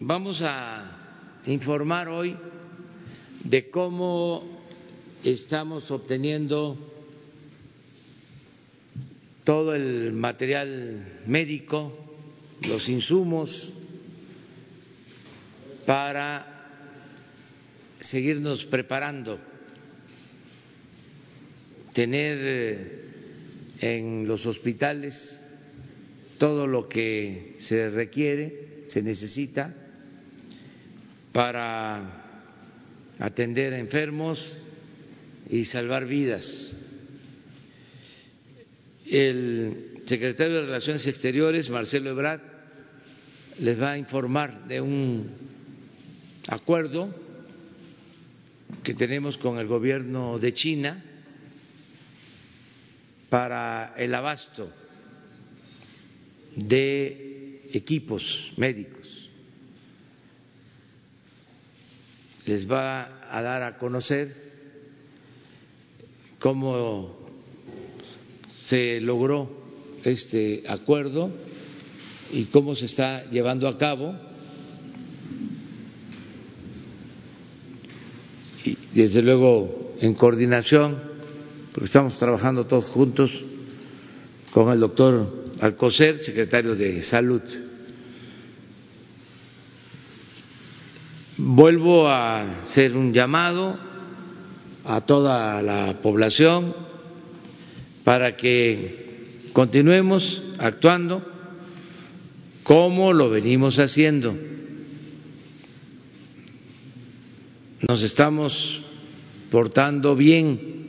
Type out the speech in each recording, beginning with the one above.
vamos a informar hoy de cómo estamos obteniendo todo el material médico, los insumos para seguirnos preparando, tener eh, en los hospitales todo lo que se requiere, se necesita para atender a enfermos y salvar vidas. El secretario de Relaciones Exteriores, Marcelo Ebrard, les va a informar de un acuerdo que tenemos con el gobierno de China para el abasto de equipos médicos. Les va a dar a conocer cómo se logró este acuerdo y cómo se está llevando a cabo. Y desde luego en coordinación, porque estamos trabajando todos juntos con el doctor Alcocer, secretario de Salud. Vuelvo a hacer un llamado a toda la población para que continuemos actuando como lo venimos haciendo. Nos estamos portando bien,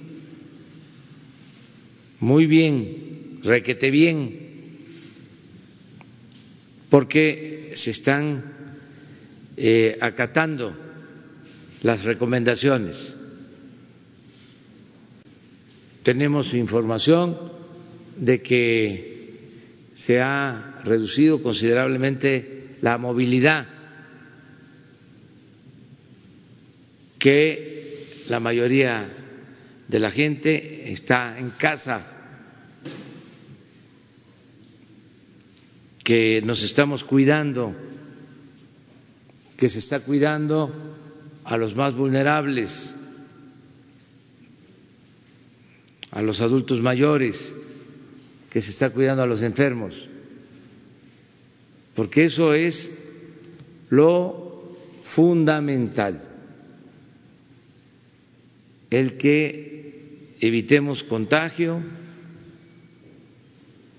muy bien, requete bien, porque se están eh, acatando las recomendaciones. Tenemos información de que se ha reducido considerablemente la movilidad, que la mayoría de la gente está en casa, que nos estamos cuidando que se está cuidando a los más vulnerables, a los adultos mayores, que se está cuidando a los enfermos, porque eso es lo fundamental, el que evitemos contagio,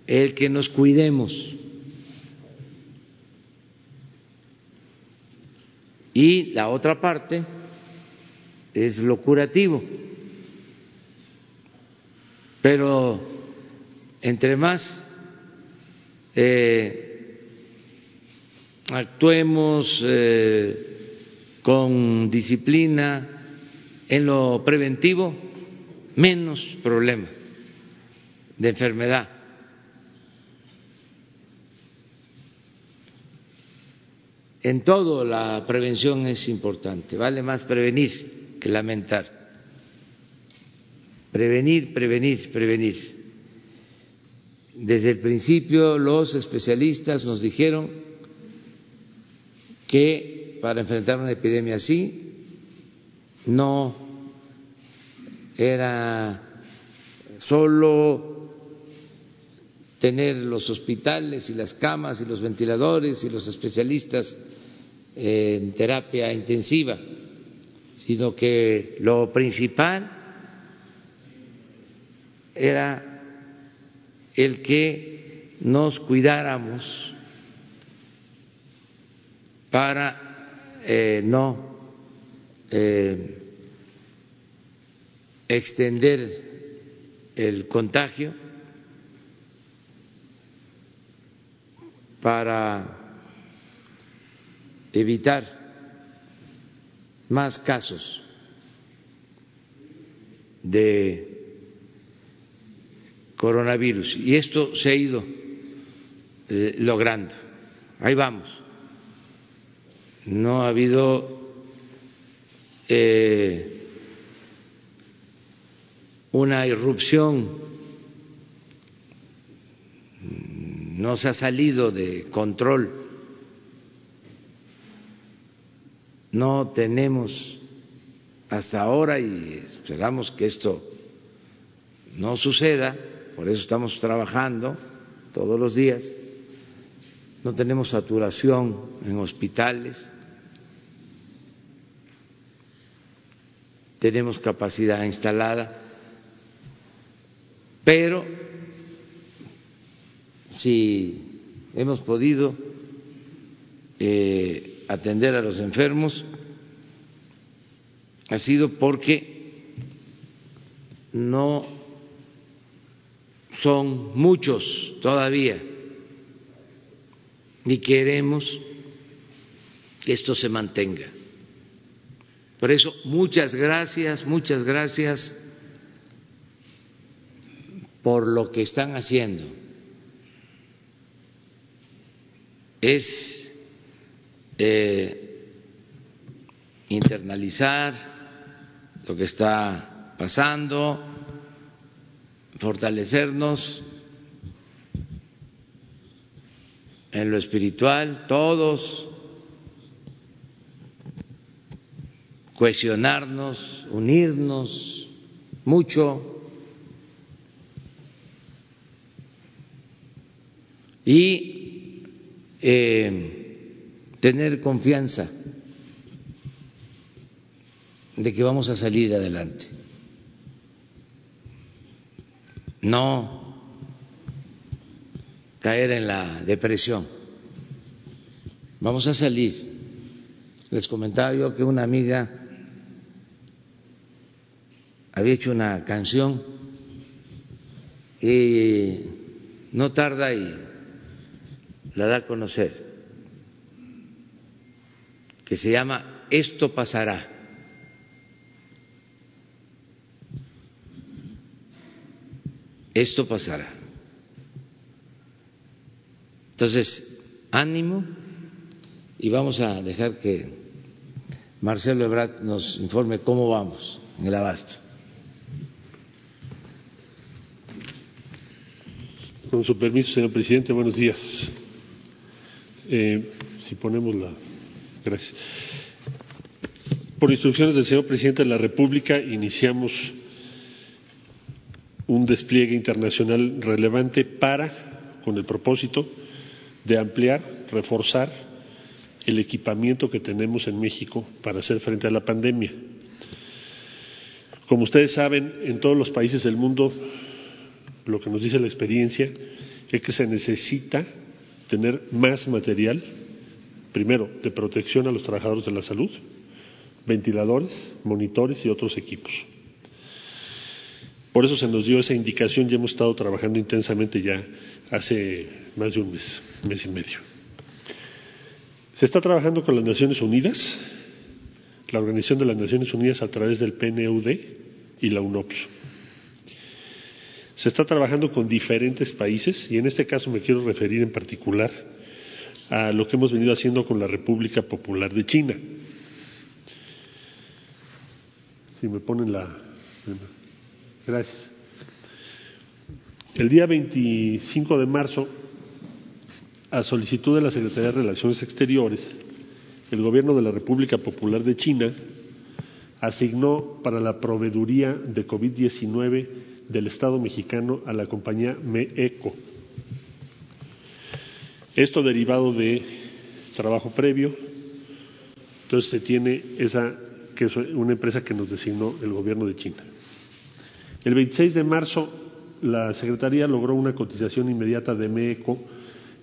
el que nos cuidemos. Y la otra parte es lo curativo. Pero entre más eh, actuemos eh, con disciplina en lo preventivo, menos problema de enfermedad En todo la prevención es importante, vale más prevenir que lamentar. Prevenir, prevenir, prevenir. Desde el principio los especialistas nos dijeron que para enfrentar una epidemia así no era solo tener los hospitales y las camas y los ventiladores y los especialistas en terapia intensiva, sino que lo principal era el que nos cuidáramos para eh, no eh, extender el contagio, para evitar más casos de coronavirus. Y esto se ha ido eh, logrando. Ahí vamos. No ha habido eh, una irrupción, no se ha salido de control no tenemos hasta ahora y esperamos que esto no suceda, por eso estamos trabajando todos los días, no tenemos saturación en hospitales, tenemos capacidad instalada, pero si hemos podido eh, atender a los enfermos ha sido porque no son muchos todavía y queremos que esto se mantenga. Por eso, muchas gracias, muchas gracias por lo que están haciendo. Es eh, internalizar lo que está pasando, fortalecernos en lo espiritual, todos, cohesionarnos, unirnos mucho y eh, tener confianza de que vamos a salir adelante. No caer en la depresión. Vamos a salir. Les comentaba yo que una amiga había hecho una canción y no tarda y la da a conocer, que se llama Esto pasará. Esto pasará. Entonces, ánimo y vamos a dejar que Marcelo Ebrard nos informe cómo vamos en el abasto. Con su permiso, señor presidente, buenos días. Eh, si ponemos la. Gracias. Por instrucciones del señor presidente de la República, iniciamos un despliegue internacional relevante para, con el propósito de ampliar, reforzar el equipamiento que tenemos en México para hacer frente a la pandemia. Como ustedes saben, en todos los países del mundo, lo que nos dice la experiencia es que se necesita tener más material, primero, de protección a los trabajadores de la salud, ventiladores, monitores y otros equipos. Por eso se nos dio esa indicación y hemos estado trabajando intensamente ya hace más de un mes, mes y medio. Se está trabajando con las Naciones Unidas, la Organización de las Naciones Unidas a través del PNUD y la UNOPS. Se está trabajando con diferentes países y en este caso me quiero referir en particular a lo que hemos venido haciendo con la República Popular de China. Si me ponen la. Gracias. El día 25 de marzo, a solicitud de la Secretaría de Relaciones Exteriores, el Gobierno de la República Popular de China asignó para la proveeduría de COVID-19 del Estado mexicano a la compañía MEECO. Esto derivado de trabajo previo, entonces se tiene esa, que es una empresa que nos designó el Gobierno de China. El 26 de marzo, la Secretaría logró una cotización inmediata de MEECO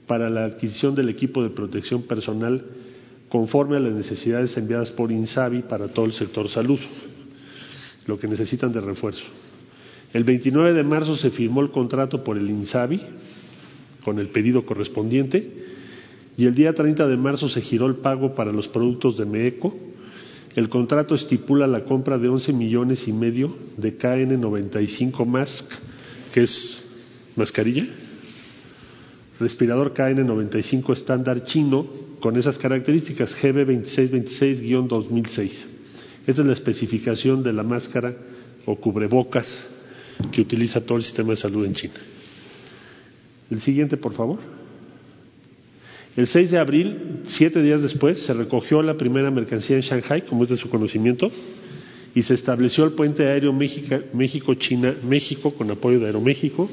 para la adquisición del equipo de protección personal conforme a las necesidades enviadas por INSABI para todo el sector salud, lo que necesitan de refuerzo. El 29 de marzo se firmó el contrato por el INSABI con el pedido correspondiente y el día 30 de marzo se giró el pago para los productos de MEECO el contrato estipula la compra de 11 millones y medio de KN95 Mask, que es mascarilla, respirador KN95 estándar chino con esas características GB2626-2006. Esta es la especificación de la máscara o cubrebocas que utiliza todo el sistema de salud en China. El siguiente, por favor. El 6 de abril, siete días después, se recogió la primera mercancía en Shanghai, como es de su conocimiento, y se estableció el puente aéreo México-China-México con apoyo de Aeroméxico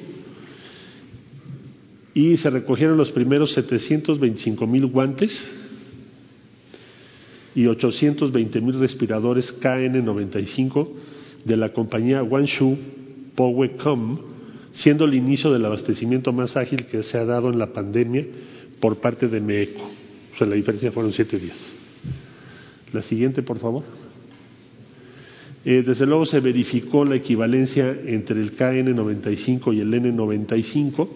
y se recogieron los primeros 725 mil guantes y 820 mil respiradores KN95 de la compañía Guangzhou Powecom, siendo el inicio del abastecimiento más ágil que se ha dado en la pandemia por parte de MECO. O sea, la diferencia fueron siete días. La siguiente, por favor. Eh, desde luego se verificó la equivalencia entre el KN95 y el N95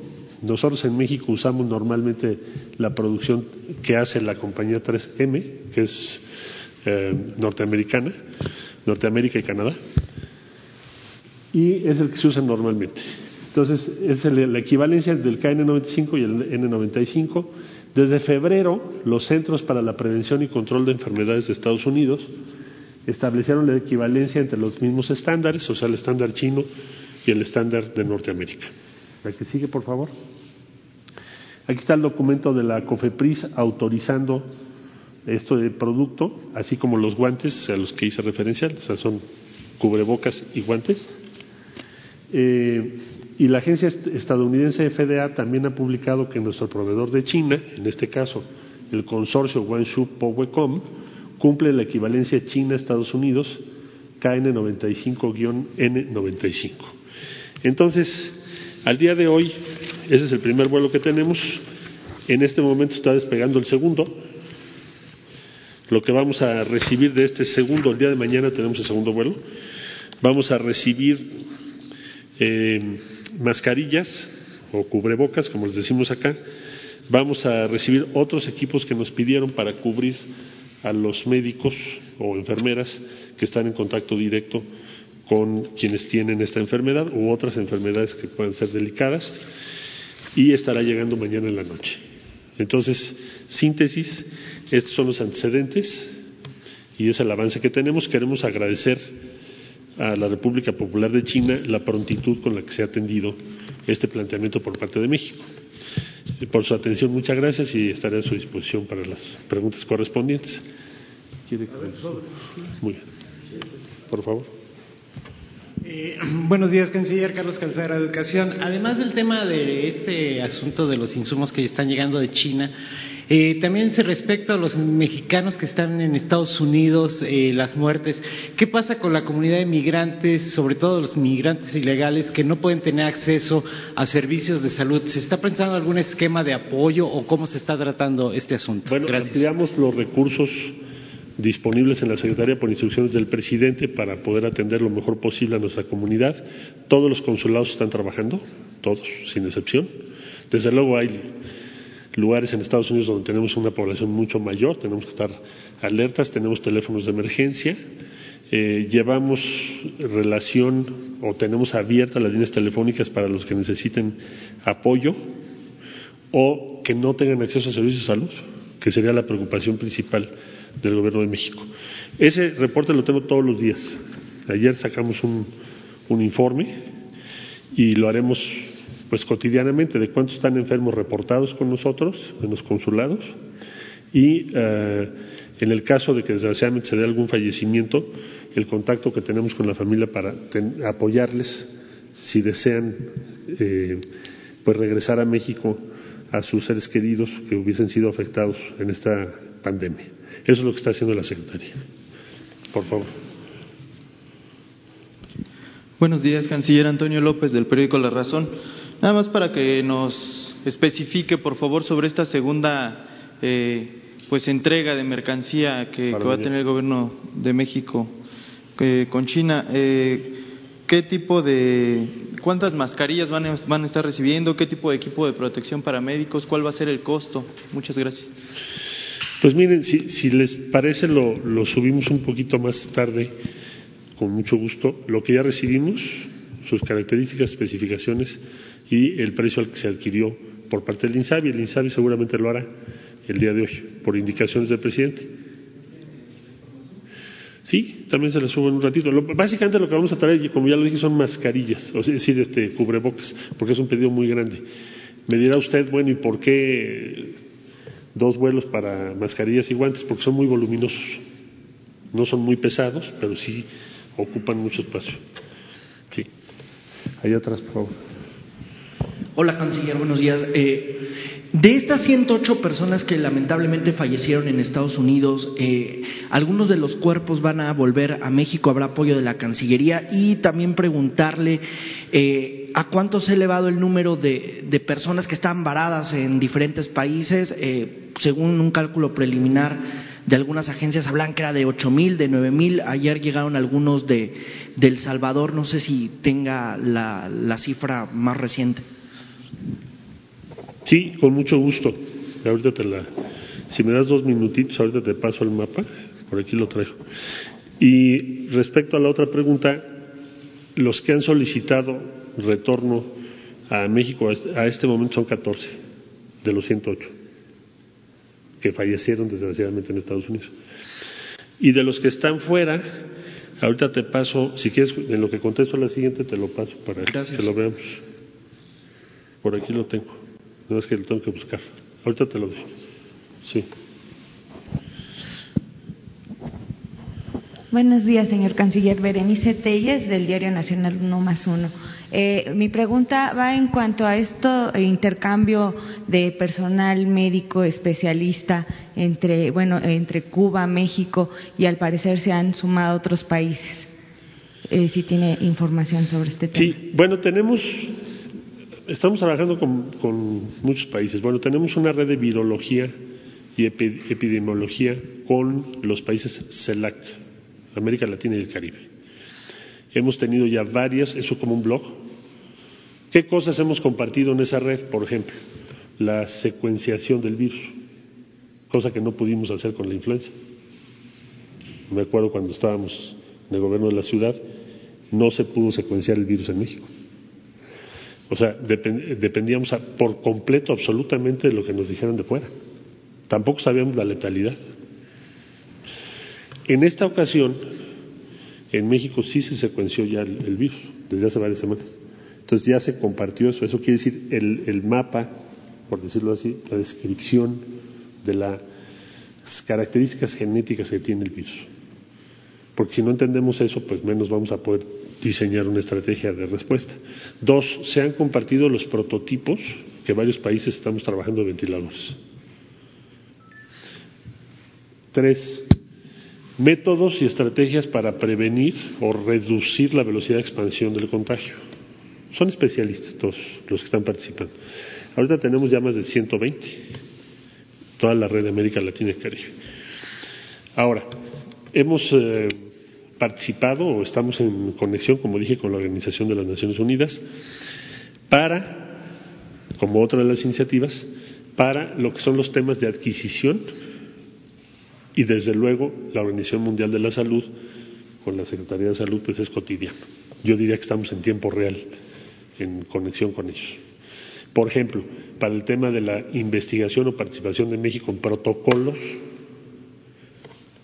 nosotros en México usamos normalmente la producción que hace la compañía 3M, que es eh, norteamericana, Norteamérica y Canadá, y es el que se usa normalmente. Entonces, es la equivalencia del KN95 y el N95. Desde febrero, los Centros para la Prevención y Control de Enfermedades de Estados Unidos establecieron la equivalencia entre los mismos estándares, o sea, el estándar chino y el estándar de Norteamérica. La que sigue, por favor. Aquí está el documento de la COFEPRIS autorizando esto de producto, así como los guantes a los que hice referencia, o sea, son cubrebocas y guantes. Eh, y la agencia estadounidense FDA también ha publicado que nuestro proveedor de China, en este caso el consorcio Guangzhou Powecom, cumple la equivalencia China-Estados Unidos KN95-N95. Entonces, al día de hoy, ese es el primer vuelo que tenemos. En este momento está despegando el segundo. Lo que vamos a recibir de este segundo, el día de mañana tenemos el segundo vuelo. Vamos a recibir eh, mascarillas o cubrebocas, como les decimos acá. Vamos a recibir otros equipos que nos pidieron para cubrir a los médicos o enfermeras que están en contacto directo con quienes tienen esta enfermedad u otras enfermedades que puedan ser delicadas y estará llegando mañana en la noche. Entonces, síntesis, estos son los antecedentes y es el avance que tenemos. Queremos agradecer a la República Popular de China la prontitud con la que se ha atendido este planteamiento por parte de México. Por su atención, muchas gracias y estaré a su disposición para las preguntas correspondientes. Muy bien. Por favor. Eh, buenos días, canciller Carlos Calzada, Educación. Además del tema de este asunto de los insumos que están llegando de China, eh, también respecto a los mexicanos que están en Estados Unidos, eh, las muertes, ¿qué pasa con la comunidad de migrantes, sobre todo los migrantes ilegales que no pueden tener acceso a servicios de salud? ¿Se está pensando algún esquema de apoyo o cómo se está tratando este asunto? Bueno, ampliamos los recursos disponibles en la Secretaría por instrucciones del presidente para poder atender lo mejor posible a nuestra comunidad. Todos los consulados están trabajando, todos, sin excepción. Desde luego hay lugares en Estados Unidos donde tenemos una población mucho mayor, tenemos que estar alertas, tenemos teléfonos de emergencia, eh, llevamos relación o tenemos abiertas las líneas telefónicas para los que necesiten apoyo o que no tengan acceso a servicios de salud, que sería la preocupación principal del Gobierno de México. Ese reporte lo tengo todos los días. Ayer sacamos un, informe y lo haremos pues cotidianamente de cuántos están enfermos reportados con nosotros en los consulados y eh, en el caso de que desgraciadamente se dé algún fallecimiento, el contacto que tenemos con la familia para apoyarles si desean eh, pues regresar a México a sus seres queridos que hubiesen sido afectados en esta pandemia. Eso es lo que está haciendo la Secretaría. Por favor. Buenos días, canciller Antonio López del periódico La Razón. Nada más para que nos especifique, por favor, sobre esta segunda eh, pues entrega de mercancía que, va a tener el gobierno de México eh, con China. Eh, ¿Qué tipo de, cuántas mascarillas van a, van a estar recibiendo? ¿Qué tipo de equipo de protección para médicos? ¿Cuál va a ser el costo? Muchas gracias. Pues miren, si, les parece lo, subimos un poquito más tarde, con mucho gusto, lo que ya recibimos, sus características, especificaciones y el precio al que se adquirió por parte del INSABI. El INSABI seguramente lo hará el día de hoy, por indicaciones del presidente. Sí, también se les subo en un ratito. básicamente lo que vamos a traer, como ya lo dije, son mascarillas, o sea, decir, este, cubrebocas, porque es un pedido muy grande. Me dirá usted, bueno, ¿y por qué dos vuelos para mascarillas y guantes porque son muy voluminosos. No son muy pesados, pero sí ocupan mucho espacio. Sí. Ahí atrás, por favor. Hola, canciller, buenos días. Eh, de estas 108 personas que lamentablemente fallecieron en Estados Unidos, eh, algunos de los cuerpos van a volver a México, habrá apoyo de la Cancillería y también preguntarle eh, a cuánto se ha elevado el número de, personas que están varadas en diferentes países, según un cálculo preliminar de algunas agencias hablan que era de ocho mil, de nueve mil. Ayer llegaron algunos de, El Salvador. No sé si tenga la, la cifra más reciente. Sí, con mucho gusto. Ahorita te la. Si me das dos minutitos, ahorita te paso el mapa. Por aquí lo traigo. Y respecto a la otra pregunta, los que han solicitado retorno a México a este momento son 14 de los 108 que fallecieron desgraciadamente en Estados Unidos. Y de los que están fuera, ahorita te paso, si quieres, en lo que contesto a la siguiente, te lo paso para que lo veamos. Por aquí lo tengo. No es que lo tengo que buscar. Ahorita te lo doy. Sí. Buenos días, señor canciller. Berenice Telles, del Diario Nacional 1 más 1. Eh, mi pregunta va en cuanto a esto eh, intercambio de personal médico especialista entre, bueno, entre Cuba, México y al parecer se han sumado otros países. Eh, si tiene información sobre este tema. Sí, bueno, tenemos, estamos trabajando con, con muchos países. Bueno, tenemos una red de virología y epidemiología con los países CELAC, América Latina y el Caribe. Hemos tenido ya varias, eso como un blog. ¿Qué cosas hemos compartido en esa red? Por ejemplo, la secuenciación del virus, cosa que no pudimos hacer con la influenza. Me acuerdo cuando estábamos en el gobierno de la ciudad, no se pudo secuenciar el virus en México. O sea, dependíamos por completo absolutamente de lo que nos dijeran de fuera. Tampoco sabíamos la letalidad. En esta ocasión, en México sí se secuenció ya el, virus desde hace varias semanas. Entonces ya se compartió eso. Eso quiere decir el, mapa, por decirlo así, la descripción de las características genéticas que tiene el virus. Porque si no entendemos eso, pues menos vamos a poder diseñar una estrategia de respuesta. Dos, se han compartido los prototipos que varios países estamos trabajando de ventiladores. Tres, métodos y estrategias para prevenir o reducir la velocidad de expansión del contagio. Son especialistas todos los que están participando. Ahorita tenemos ya más de 120, toda la red de América Latina y Caribe. Ahora, hemos eh, participado o estamos en conexión, como dije, con la Organización de las Naciones Unidas para, como otra de las iniciativas, para lo que son los temas de adquisición y desde luego la Organización Mundial de la Salud con la Secretaría de Salud pues es cotidiano. Yo diría que estamos en tiempo real en conexión con ellos. Por ejemplo, para el tema de la investigación o participación de México en protocolos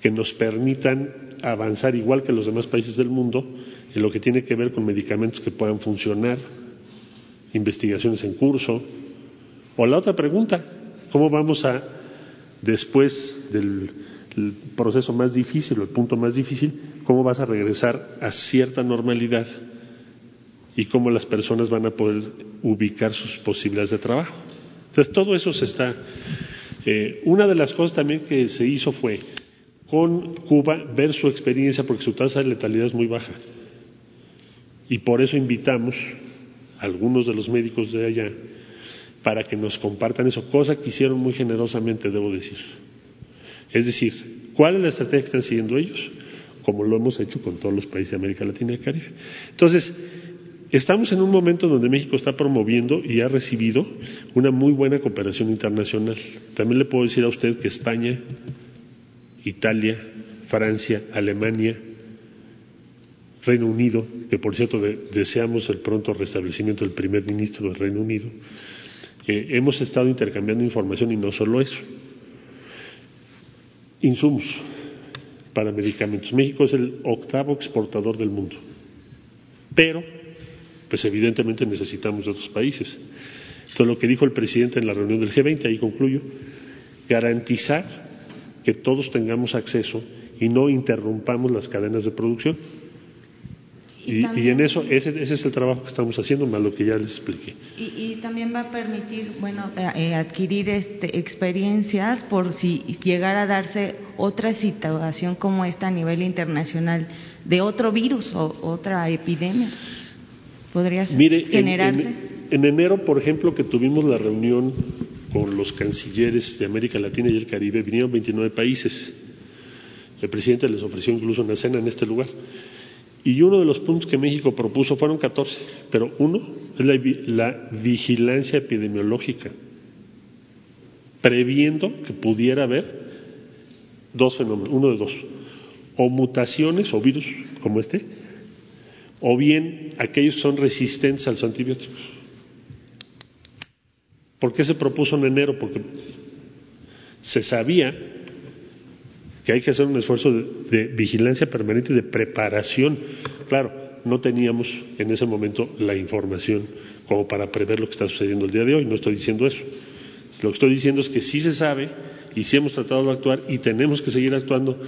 que nos permitan avanzar igual que los demás países del mundo en lo que tiene que ver con medicamentos que puedan funcionar, investigaciones en curso. O la otra pregunta, ¿cómo vamos a, después del el proceso más difícil o el punto más difícil, cómo vas a regresar a cierta normalidad y cómo las personas van a poder ubicar sus posibilidades de trabajo. Entonces, todo eso se está. Eh, una de las cosas también que se hizo fue con Cuba ver su experiencia, porque su tasa de letalidad es muy baja. Y por eso invitamos a algunos de los médicos de allá para que nos compartan eso, cosa que hicieron muy generosamente, debo decir. Es decir, ¿cuál es la estrategia que están siguiendo ellos? Como lo hemos hecho con todos los países de América Latina y Caribe. Entonces, estamos en un momento donde México está promoviendo y ha recibido una muy buena cooperación internacional. También le puedo decir a usted que España, Italia, Francia, Alemania, Reino Unido, que por cierto deseamos el pronto restablecimiento del primer ministro del Reino Unido, eh, hemos estado intercambiando información y no solo eso insumos para medicamentos. México es el octavo exportador del mundo, pero pues evidentemente necesitamos de otros países. Entonces lo que dijo el presidente en la reunión del G20, ahí concluyo, garantizar que todos tengamos acceso y no interrumpamos las cadenas de producción. Y, en eso, ese, ese, es el trabajo que estamos haciendo, más lo que ya les expliqué. Y, también va a permitir, bueno, eh, eh, adquirir este, experiencias por si llegara a darse otra situación como esta a nivel internacional de otro virus o otra epidemia. ¿Podría generarse? en enero, por ejemplo, que tuvimos la reunión con los cancilleres de América Latina y el Caribe, vinieron 29 países. El presidente les ofreció incluso una cena en este lugar. Y uno de los puntos que México propuso fueron 14, pero uno es la, vigilancia epidemiológica, previendo que pudiera haber dos fenómenos, uno de dos, o mutaciones o virus como este, o bien aquellos que son resistentes a los antibióticos. ¿Por qué se propuso en enero? Porque se sabía que hay que hacer un esfuerzo de, vigilancia permanente y de preparación. Claro, no teníamos en ese momento la información como para prever lo que está sucediendo el día de hoy, no estoy diciendo eso. Lo que estoy diciendo es que sí se sabe y sí hemos tratado de actuar y tenemos que seguir actuando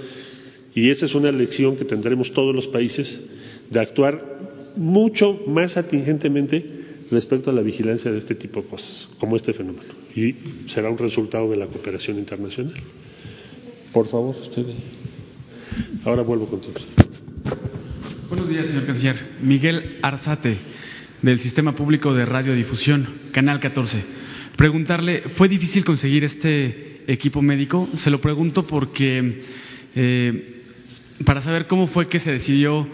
y esa es una lección que tendremos todos los países de actuar mucho más atingentemente respecto a la vigilancia de este tipo de cosas, como este fenómeno. Y será un resultado de la cooperación internacional. Por favor, usted. Ahora vuelvo contigo. Buenos días, señor canciller. Miguel Arzate, del Sistema Público de Radiodifusión, Canal 14. Preguntarle, ¿fue difícil conseguir este equipo médico? Se lo pregunto porque, eh, para saber cómo fue que se decidió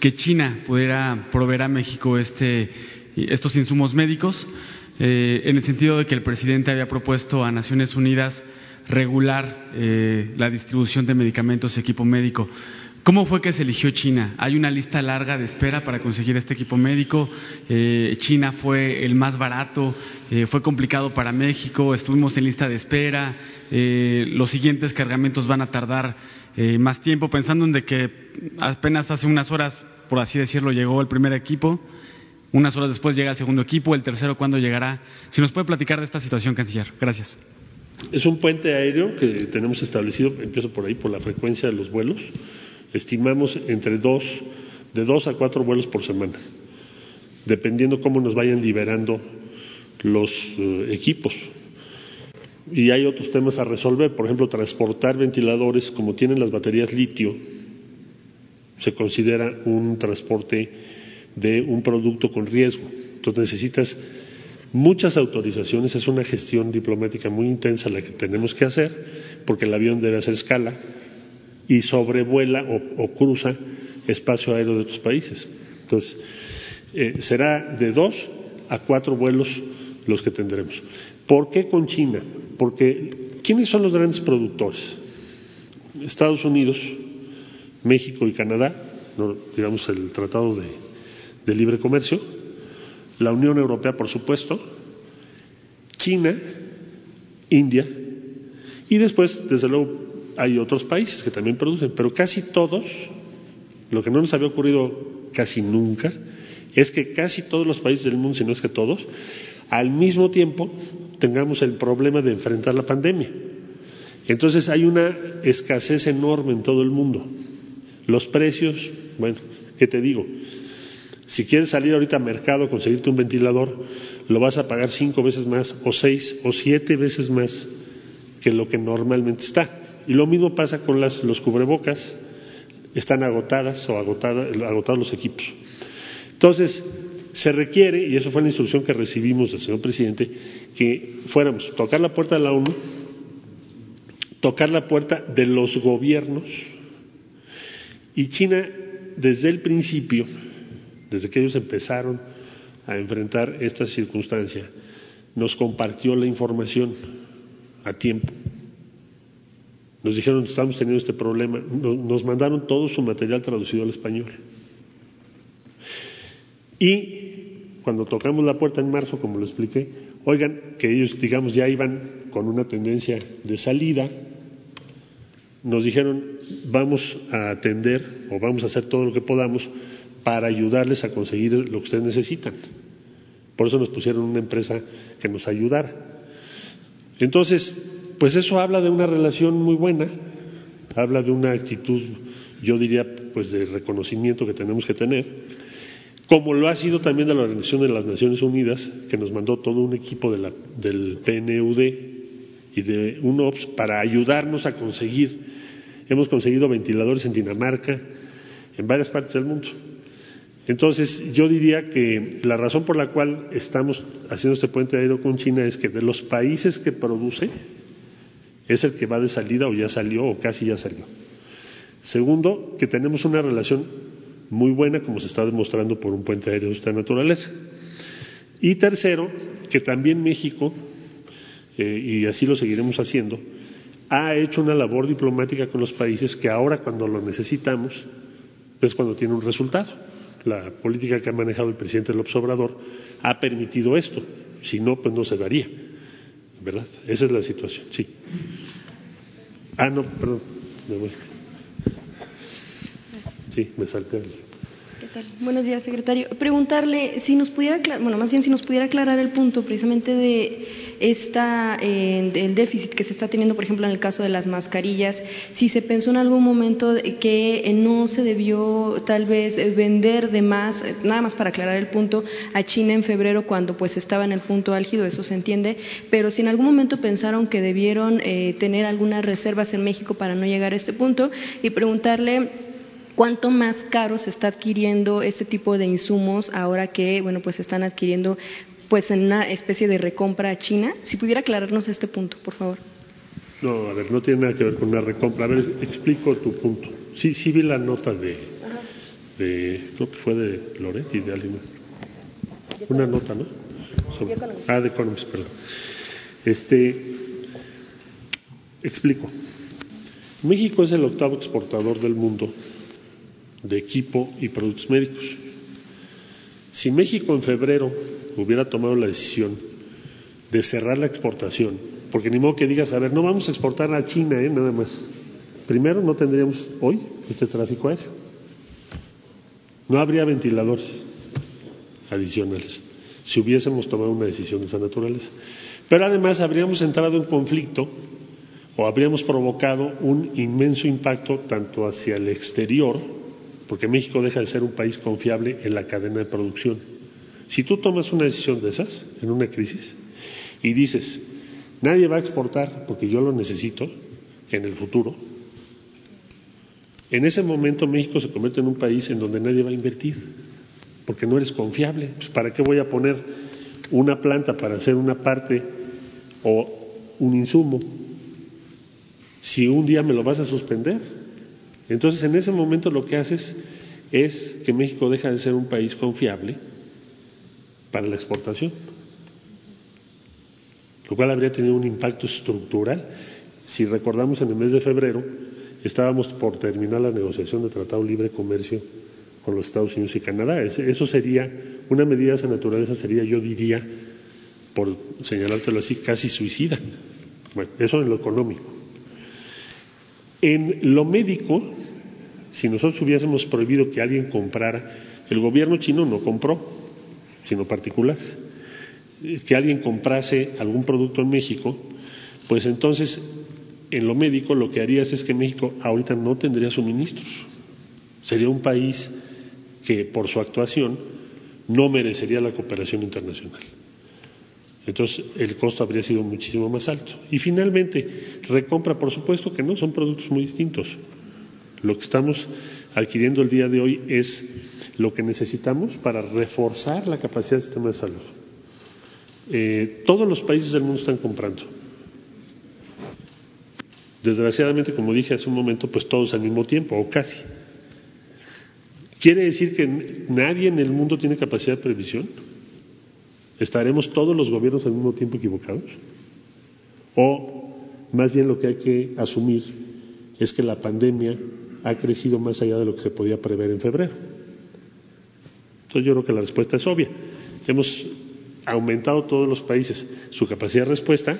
que China pudiera proveer a México este, estos insumos médicos, eh, en el sentido de que el presidente había propuesto a Naciones Unidas regular eh, la distribución de medicamentos y equipo médico. ¿Cómo fue que se eligió China? Hay una lista larga de espera para conseguir este equipo médico. Eh, China fue el más barato, fue complicado para México, estuvimos en lista de espera. los siguientes cargamentos van a tardar más tiempo, pensando en que apenas hace unas horas, por así decirlo, llegó el primer equipo. Unas horas después llega el segundo equipo, el tercero cuándo llegará. Si nos puede platicar de esta situación, canciller. Gracias. Es un puente aéreo que tenemos establecido, empiezo por ahí, por la frecuencia de los vuelos. Estimamos entre dos, de dos a cuatro vuelos por semana, dependiendo cómo nos vayan liberando los eh, equipos. Y hay otros temas a resolver, por ejemplo, transportar ventiladores, como tienen las baterías litio, se considera un transporte de un producto con riesgo. Entonces necesitas muchas autorizaciones, es una gestión diplomática muy intensa la que tenemos que hacer, porque el avión debe hacer escala y sobrevuela o, cruza espacio aéreo de otros países. Entonces, eh, será de dos a cuatro vuelos los que tendremos. ¿Por qué con China? Porque ¿quiénes son los grandes productores? Estados Unidos, México y Canadá, digamos el tratado de de libre comercio, la Unión Europea, por supuesto, China, India, y después, desde luego, hay otros países que también producen, pero casi todos, lo que no nos había ocurrido casi nunca, es que casi todos los países del mundo, si no es que todos, al mismo tiempo tengamos el problema de enfrentar la pandemia. Entonces hay una escasez enorme en todo el mundo. Los precios, bueno, ¿qué te digo? Si quieres salir ahorita al mercado a conseguirte un ventilador, lo vas a pagar cinco veces más, o seis, o siete veces más que lo que normalmente está. Y lo mismo pasa con las, los cubrebocas, están agotadas o agotados los equipos. Entonces, se requiere, y eso fue la instrucción que recibimos del señor presidente, que fuéramos tocar la puerta de la ONU, tocar la puerta de los gobiernos, y China, desde el principio, desde que ellos empezaron a enfrentar esta circunstancia, nos compartió la información a tiempo. Nos dijeron, estamos teniendo este problema, nos, mandaron todo su material traducido al español. Y cuando tocamos la puerta en marzo, como lo expliqué, oigan, que ellos, digamos, ya iban con una tendencia de salida, nos dijeron, vamos a atender o vamos a hacer todo lo que podamos para ayudarles a conseguir lo que ustedes necesitan. Por eso nos pusieron una empresa que nos ayudara. Entonces, pues eso habla de una relación muy buena, habla de una actitud, yo diría, pues de reconocimiento que tenemos que tener, como lo ha sido también de la Organización de las Naciones Unidas, que nos mandó todo un equipo de la, del PNUD y de UNOPS para ayudarnos a conseguir, hemos conseguido ventiladores en Dinamarca, en varias partes del mundo. Entonces, yo diría que la razón por la cual estamos haciendo este puente aéreo con China es que de los países que produce, es el que va de salida o ya salió o casi ya salió. Segundo, que tenemos una relación muy buena, como se está demostrando por un puente aéreo de esta naturaleza. Y tercero, que también México, eh, y así lo seguiremos haciendo, ha hecho una labor diplomática con los países que ahora cuando lo necesitamos es cuando tiene un resultado. La política que ha manejado el presidente López Obrador ha permitido esto. Si no, pues no se daría. ¿Verdad? Esa es la situación, sí. Ah, no, perdón. Me voy. Sí, me salté. ¿Qué tal? Buenos días, secretario. Preguntarle si nos pudiera, bueno, más bien si nos pudiera aclarar el punto precisamente de esta, eh, el déficit que se está teniendo, por ejemplo, en el caso de las mascarillas, si se pensó en algún momento que eh, no se debió tal vez vender de más, eh, nada más para aclarar el punto, a China en febrero cuando pues estaba en el punto álgido, eso se entiende, pero si en algún momento pensaron que debieron eh, tener algunas reservas en México para no llegar a este punto y preguntarle cuánto más caro se está adquiriendo ese tipo de insumos ahora que bueno pues están adquiriendo pues en una especie de recompra a China. Si pudiera aclararnos este punto, por favor. No, a ver, no tiene nada que ver con una recompra. A ver, explico tu punto. Sí, sí vi la nota de, de creo que fue de Loretti, de alguien más. Una nota, ¿no? Ah, de Economist, perdón. Este, explico. México es el octavo exportador del mundo de equipo y productos médicos. Si México en febrero hubiera tomado la decisión de cerrar la exportación, porque ni modo que digas, a ver, no vamos a exportar a China, ¿eh? nada más. Primero, no tendríamos hoy este tráfico aéreo. No habría ventiladores adicionales si hubiésemos tomado una decisión de esa naturaleza. Pero además habríamos entrado en conflicto o habríamos provocado un inmenso impacto tanto hacia el exterior, porque México deja de ser un país confiable en la cadena de producción. Si tú tomas una decisión de esas en una crisis y dices, nadie va a exportar porque yo lo necesito en el futuro, en ese momento México se convierte en un país en donde nadie va a invertir, porque no eres confiable. Pues, ¿Para qué voy a poner una planta para hacer una parte o un insumo si un día me lo vas a suspender? Entonces, en ese momento lo que haces es que México deja de ser un país confiable para la exportación, lo cual habría tenido un impacto estructural. Si recordamos, en el mes de febrero estábamos por terminar la negociación de Tratado Libre Comercio con los Estados Unidos y Canadá. Eso sería, una medida de esa naturaleza sería, yo diría, por señalártelo así, casi suicida. Bueno, eso en lo económico. En lo médico, si nosotros hubiésemos prohibido que alguien comprara, el gobierno chino no compró, sino particulares, eh, que alguien comprase algún producto en México, pues entonces en lo médico lo que harías es que México ahorita no tendría suministros. Sería un país que por su actuación no merecería la cooperación internacional. Entonces el costo habría sido muchísimo más alto. Y finalmente, recompra, por supuesto que no, son productos muy distintos. Lo que estamos adquiriendo el día de hoy es lo que necesitamos para reforzar la capacidad del sistema de salud. Eh, todos los países del mundo están comprando. Desgraciadamente, como dije hace un momento, pues todos al mismo tiempo, o casi. ¿Quiere decir que nadie en el mundo tiene capacidad de previsión? ¿Estaremos todos los gobiernos al mismo tiempo equivocados? ¿O más bien lo que hay que asumir es que la pandemia ha crecido más allá de lo que se podía prever en febrero? Entonces yo creo que la respuesta es obvia. Hemos aumentado todos los países su capacidad de respuesta,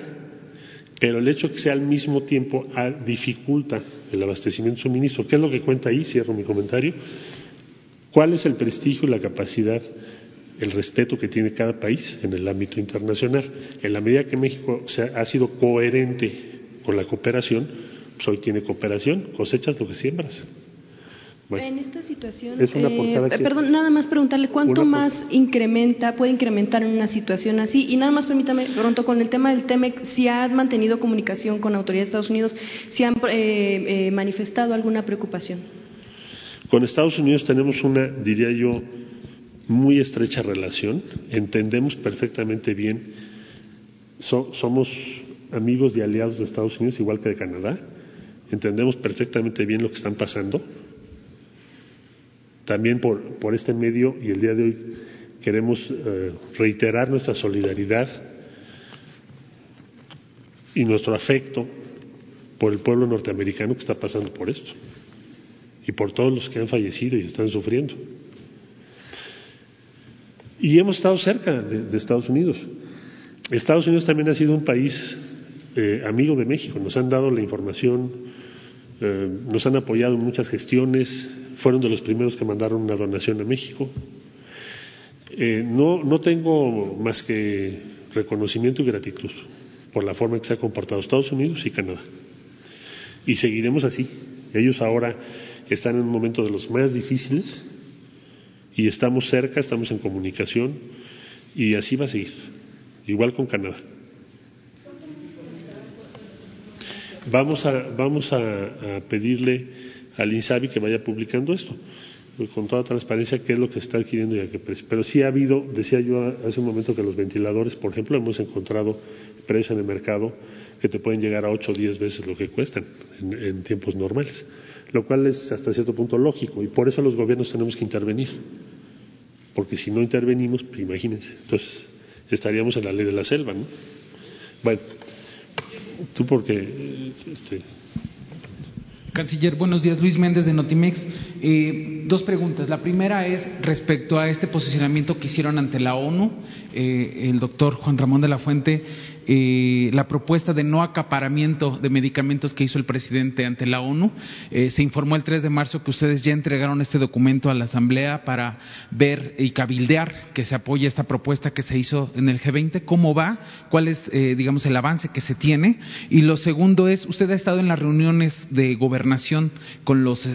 pero el hecho que sea al mismo tiempo ah, dificulta el abastecimiento de suministro. ¿Qué es lo que cuenta ahí? Cierro mi comentario. ¿Cuál es el prestigio y la capacidad, el respeto que tiene cada país en el ámbito internacional? En la medida que México se ha, ha sido coherente con la cooperación, pues hoy tiene cooperación, cosechas lo que siembras. en esta situación, es una eh, perdón, nada más preguntarle cuánto más incrementa, puede incrementar en una situación así. Y nada más permítame, pronto, con el tema del TEMEC, si ha mantenido comunicación con autoridades de Estados Unidos, si han eh, eh, manifestado alguna preocupación. Con Estados Unidos tenemos una, diría yo, muy estrecha relación, entendemos perfectamente bien, somos amigos y aliados de Estados Unidos, igual que de Canadá, entendemos perfectamente bien lo que están pasando. También por, este medio y el día de hoy queremos eh, reiterar nuestra solidaridad y nuestro afecto por el pueblo norteamericano que está pasando por esto y por todos los que han fallecido y están sufriendo. Y hemos estado cerca de, Estados Unidos. Estados Unidos también ha sido un país eh, amigo de México. Nos han dado la información, eh, nos han apoyado en muchas gestiones, fueron de los primeros que mandaron una donación a México. Eh, no, no tengo más que reconocimiento y gratitud por la forma en que se ha comportado Estados Unidos y Canadá. Y seguiremos así. Ellos ahora están en un momento de los más difíciles y estamos cerca, estamos en comunicación y así va a seguir, igual con Canadá. Vamos a, vamos a, pedirle al INSABI que vaya publicando esto, con toda transparencia, qué es lo que está adquiriendo y a qué precio. Pero sí ha habido, decía yo hace un momento que los ventiladores, por ejemplo, hemos encontrado precios en el mercado que te pueden llegar a 8 o 10 veces lo que cuestan en tiempos normales lo cual es hasta cierto punto lógico y por eso los gobiernos tenemos que intervenir, porque si no intervenimos, pues imagínense, entonces estaríamos en la ley de la selva, ¿no? Bueno, tú porque... Este... Canciller, buenos días. Luis Méndez de Notimex. Eh, dos preguntas. La primera es respecto a este posicionamiento que hicieron ante la ONU. Eh, el doctor Juan Ramón de la Fuente eh, la propuesta de no acaparamiento de medicamentos que hizo el presidente ante la ONU. Eh, se informó el 3 de marzo que ustedes ya entregaron este documento a la Asamblea para ver y cabildear que se apoye esta propuesta que se hizo en el G20. ¿Cómo va? ¿Cuál es, eh, digamos, el avance que se tiene? Y lo segundo es, usted ha estado en las reuniones de gobernación con los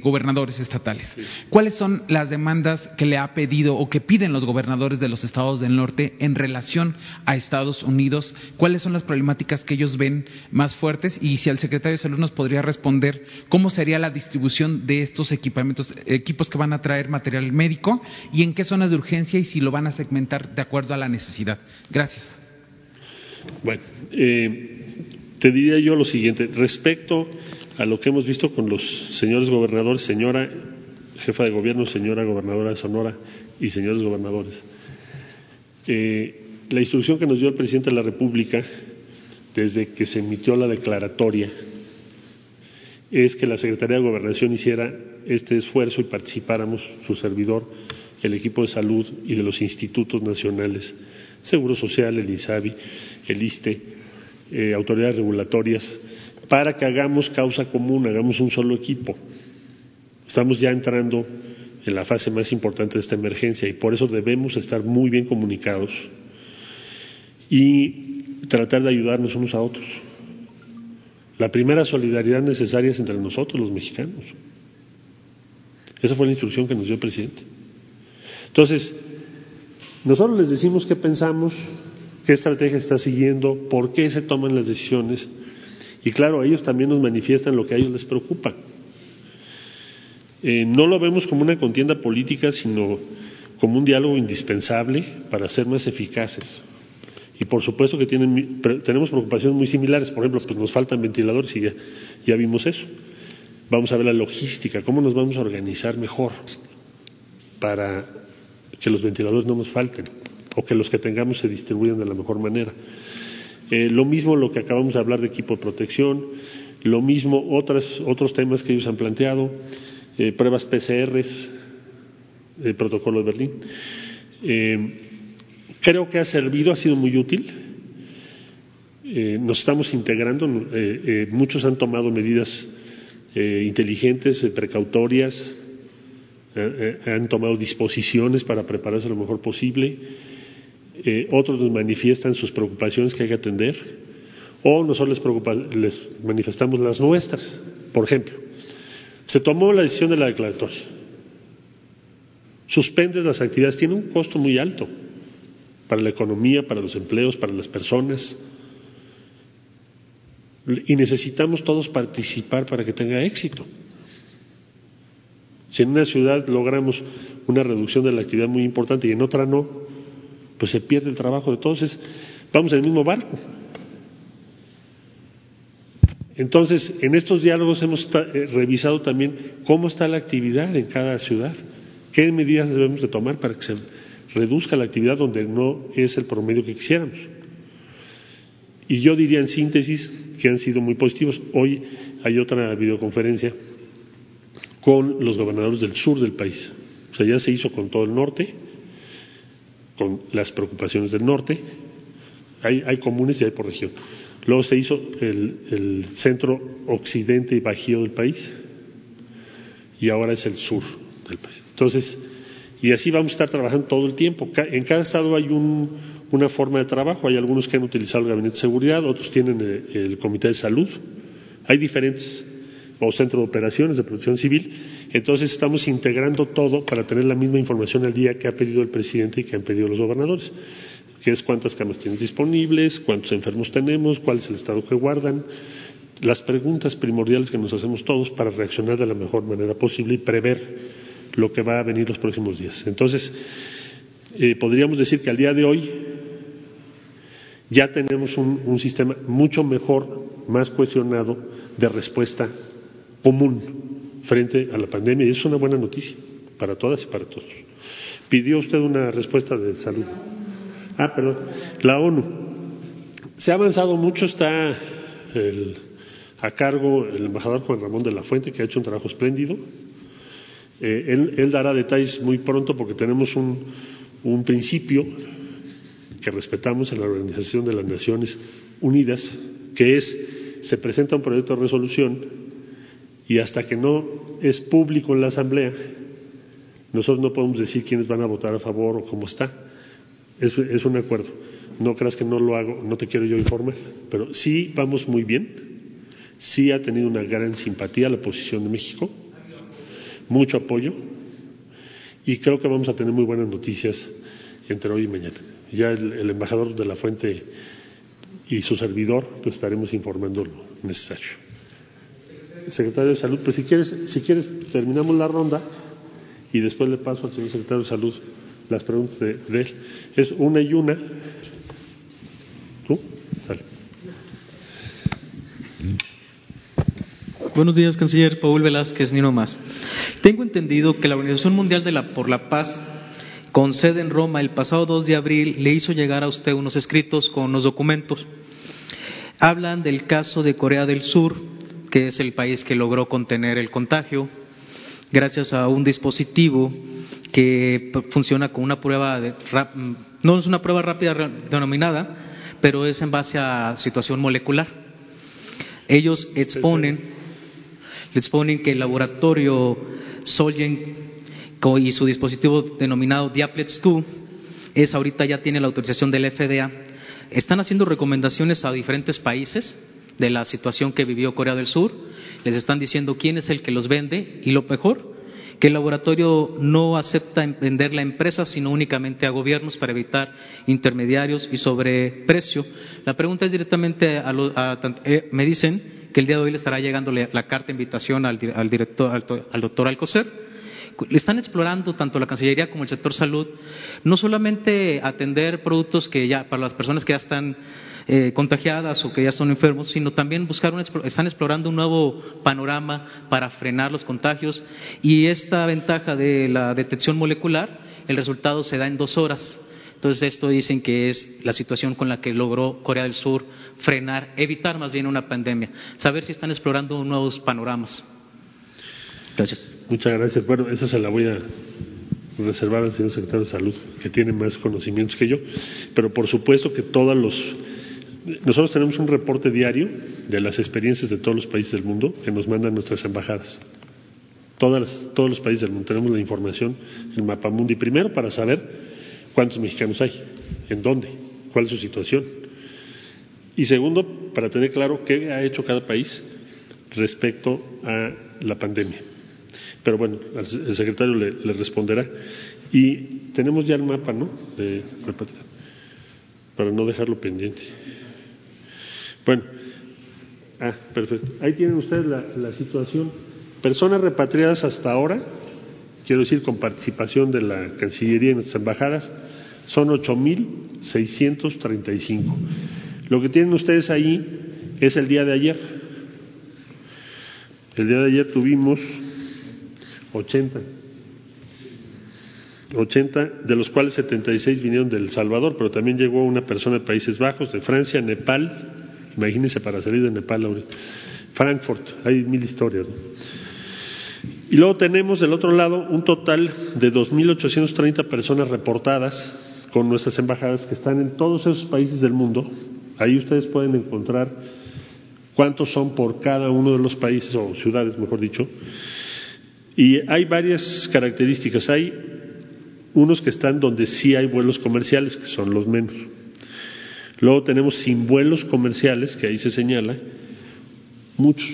gobernadores estatales. ¿Cuáles son las demandas que le ha pedido o que piden los gobernadores de los estados del norte en relación a Estados Unidos? Cuáles son las problemáticas que ellos ven más fuertes y si el secretario de Salud nos podría responder cómo sería la distribución de estos equipamientos, equipos que van a traer material médico y en qué zonas de urgencia y si lo van a segmentar de acuerdo a la necesidad. Gracias. Bueno, eh, te diría yo lo siguiente, respecto a lo que hemos visto con los señores gobernadores, señora jefa de gobierno, señora gobernadora de Sonora y señores gobernadores. Eh, la instrucción que nos dio el presidente de la República desde que se emitió la declaratoria es que la Secretaría de Gobernación hiciera este esfuerzo y participáramos, su servidor, el equipo de salud y de los institutos nacionales, Seguro Social, el INSABI, el ISTE, eh, autoridades regulatorias, para que hagamos causa común, hagamos un solo equipo. Estamos ya entrando en la fase más importante de esta emergencia y por eso debemos estar muy bien comunicados y tratar de ayudarnos unos a otros. La primera solidaridad necesaria es entre nosotros, los mexicanos. Esa fue la instrucción que nos dio el presidente. Entonces, nosotros les decimos qué pensamos, qué estrategia está siguiendo, por qué se toman las decisiones. Y claro, ellos también nos manifiestan lo que a ellos les preocupa. Eh, no lo vemos como una contienda política, sino como un diálogo indispensable para ser más eficaces. Y por supuesto que tienen, tenemos preocupaciones muy similares. Por ejemplo, pues nos faltan ventiladores y ya, vimos eso. Vamos a ver la logística, cómo nos vamos a organizar mejor para que los ventiladores no nos falten o que los que tengamos se distribuyan de la mejor manera. Eh, lo mismo lo que acabamos de hablar de equipo de protección, lo mismo otras, otros temas que ellos han planteado, eh, pruebas PCRs, el protocolo de Berlín. Eh, Creo que ha servido, ha sido muy útil. Eh, nos estamos integrando, eh, eh, muchos han tomado medidas inteligentes, precautorias, han tomado disposiciones para prepararse lo mejor posible. otros nos manifiestan sus preocupaciones que hay que atender. o nosotros les, les manifestamos las nuestras. Por ejemplo, se tomó la decisión de la declaratoria. Suspendes las actividades, tiene un costo muy alto para la economía, para los empleos, para las personas. Y necesitamos todos participar para que tenga éxito. Si en una ciudad logramos una reducción de la actividad muy importante y en otra no, pues se pierde el trabajo de todos. vamos en el mismo barco. Entonces, en estos diálogos hemos eh, revisado también cómo está la actividad en cada ciudad, qué medidas debemos de tomar para que se reduzca la actividad donde no es el promedio que quisiéramos. Y yo diría en síntesis que han sido muy positivos. Hoy hay otra videoconferencia con los gobernadores del sur del país. O sea, ya se hizo con todo el norte, con las preocupaciones del norte. Hay, comunes y hay por región. Luego se hizo el, el centro occidente y bajío del país y ahora es el sur del país. Entonces, y así vamos a estar trabajando todo el tiempo. En cada estado hay una forma de trabajo. Hay algunos que han utilizado el gabinete de seguridad, otros tienen el, el comité de salud. Hay diferentes, o centro de operaciones de protección civil. Entonces estamos integrando todo para tener la misma información al día que ha pedido el presidente y que han pedido los gobernadores que es cuántas camas tienes disponibles, cuántos enfermos tenemos, cuál es el estado que guardan, las preguntas primordiales que nos hacemos todos para reaccionar de la mejor manera posible y prever lo que va a venir los próximos días. Entonces, eh, podríamos decir que al día de hoy ya tenemos un, sistema mucho mejor, más cohesionado de respuesta común frente a la pandemia y es una buena noticia para todas y para todos. ¿Pidió usted una respuesta de salud? Ah, perdón. La ONU. Se ha avanzado mucho, está a cargo el embajador Juan Ramón de la Fuente, que ha hecho un trabajo espléndido. Eh, él, dará detalles muy pronto porque tenemos un, un principio que respetamos en la Organización de las Naciones Unidas, que es, se presenta un proyecto de resolución y hasta que no es público en la Asamblea, nosotros no podemos decir quiénes van a votar a favor o cómo está. Es, es un acuerdo. No creas que no lo hago, no te quiero yo informar, pero sí vamos muy bien. Sí ha tenido una gran simpatía la posición de México, mucho apoyo, y creo que vamos a tener muy buenas noticias entre hoy y mañana. Ya el, embajador de la fuente y su servidor, pues estaremos informando lo necesario. Secretario de Salud, pues si quieres, si quieres terminamos la ronda y después le paso al señor secretario de Salud las preguntas de, él. Es una y una. ¿Tú? Buenos días, canciller Paul Velázquez, ni más. Tengo entendido que la Organización Mundial de la, por la Paz, con sede en Roma, el pasado 2 de abril, le hizo llegar a usted unos escritos con unos documentos. Hablan del caso de Corea del Sur, que es el país que logró contener el contagio, gracias a un dispositivo que funciona con una prueba, de, no es una prueba rápida denominada, pero es en base a situación molecular. Ellos exponen, exponen que el laboratorio Solgen y su dispositivo denominado Diaplets 2 es ahorita ya tiene la autorización del FDA. Están haciendo recomendaciones a diferentes países de la situación que vivió Corea del Sur. Les están diciendo quién es el que los vende y lo mejor, que el laboratorio no acepta vender la empresa, sino únicamente a gobiernos para evitar intermediarios y sobreprecio. La pregunta es directamente a, eh, me dicen que el día de hoy le estará llegando la, carta de invitación al, director, al, doctor Alcocer. Le están explorando tanto la Cancillería como el sector salud, no solamente atender productos que ya, para las personas que ya están eh, contagiadas o que ya son enfermos, sino también buscar están explorando un nuevo panorama para frenar los contagios y esta ventaja de la detección molecular, el resultado se da en dos horas. Entonces esto dicen que es la situación con la que logró Corea del Sur frenar, evitar más bien una pandemia. Saber si están explorando nuevos panoramas. Gracias. Muchas gracias. Bueno, esa se la voy a reservar al señor secretario de Salud, que tiene más conocimientos que yo. Pero por supuesto que todos los nosotros tenemos un reporte diario de las experiencias de todos los países del mundo que nos mandan nuestras embajadas. Todas todos los países del mundo tenemos la información, el mapa mundi, primero para saber cuántos mexicanos hay, en dónde, cuál es su situación. Y segundo, para tener claro qué ha hecho cada país respecto a la pandemia. Pero bueno, el secretario le, responderá. Y tenemos ya el mapa, ¿no? De para no dejarlo pendiente. Bueno, ah, perfecto. Ahí tienen ustedes la, situación. Personas repatriadas hasta ahora, quiero decir con participación de la Cancillería y nuestras embajadas, son 8.635. Lo que tienen ustedes ahí es el día de ayer. El día de ayer tuvimos 80. 80, de los cuales 76 vinieron del Salvador, pero también llegó una persona de Países Bajos, de Francia, Nepal, imagínense para salir de Nepal ahorita, Frankfurt, hay mil historias. Y luego tenemos del otro lado un total de 2.830 personas reportadas con nuestras embajadas que están en todos esos países del mundo. Ahí ustedes pueden encontrar cuántos son por cada uno de los países o ciudades, mejor dicho. Y hay varias características. Hay unos que están donde sí hay vuelos comerciales, que son los menos. Luego tenemos sin vuelos comerciales, que ahí se señala, muchos.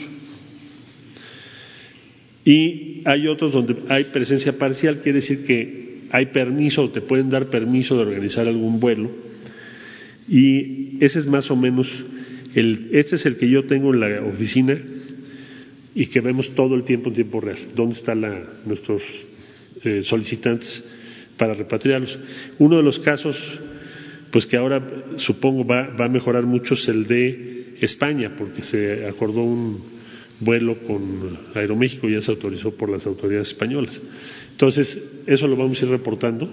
Y hay otros donde hay presencia parcial, quiere decir que hay permiso o te pueden dar permiso de organizar algún vuelo. Y ese es más o menos el, este es el que yo tengo en la oficina y que vemos todo el tiempo en tiempo real, dónde están nuestros eh, solicitantes para repatriarlos. Uno de los casos, pues que ahora supongo va, va a mejorar mucho es el de España, porque se acordó un vuelo con Aeroméxico y ya se autorizó por las autoridades españolas. Entonces, eso lo vamos a ir reportando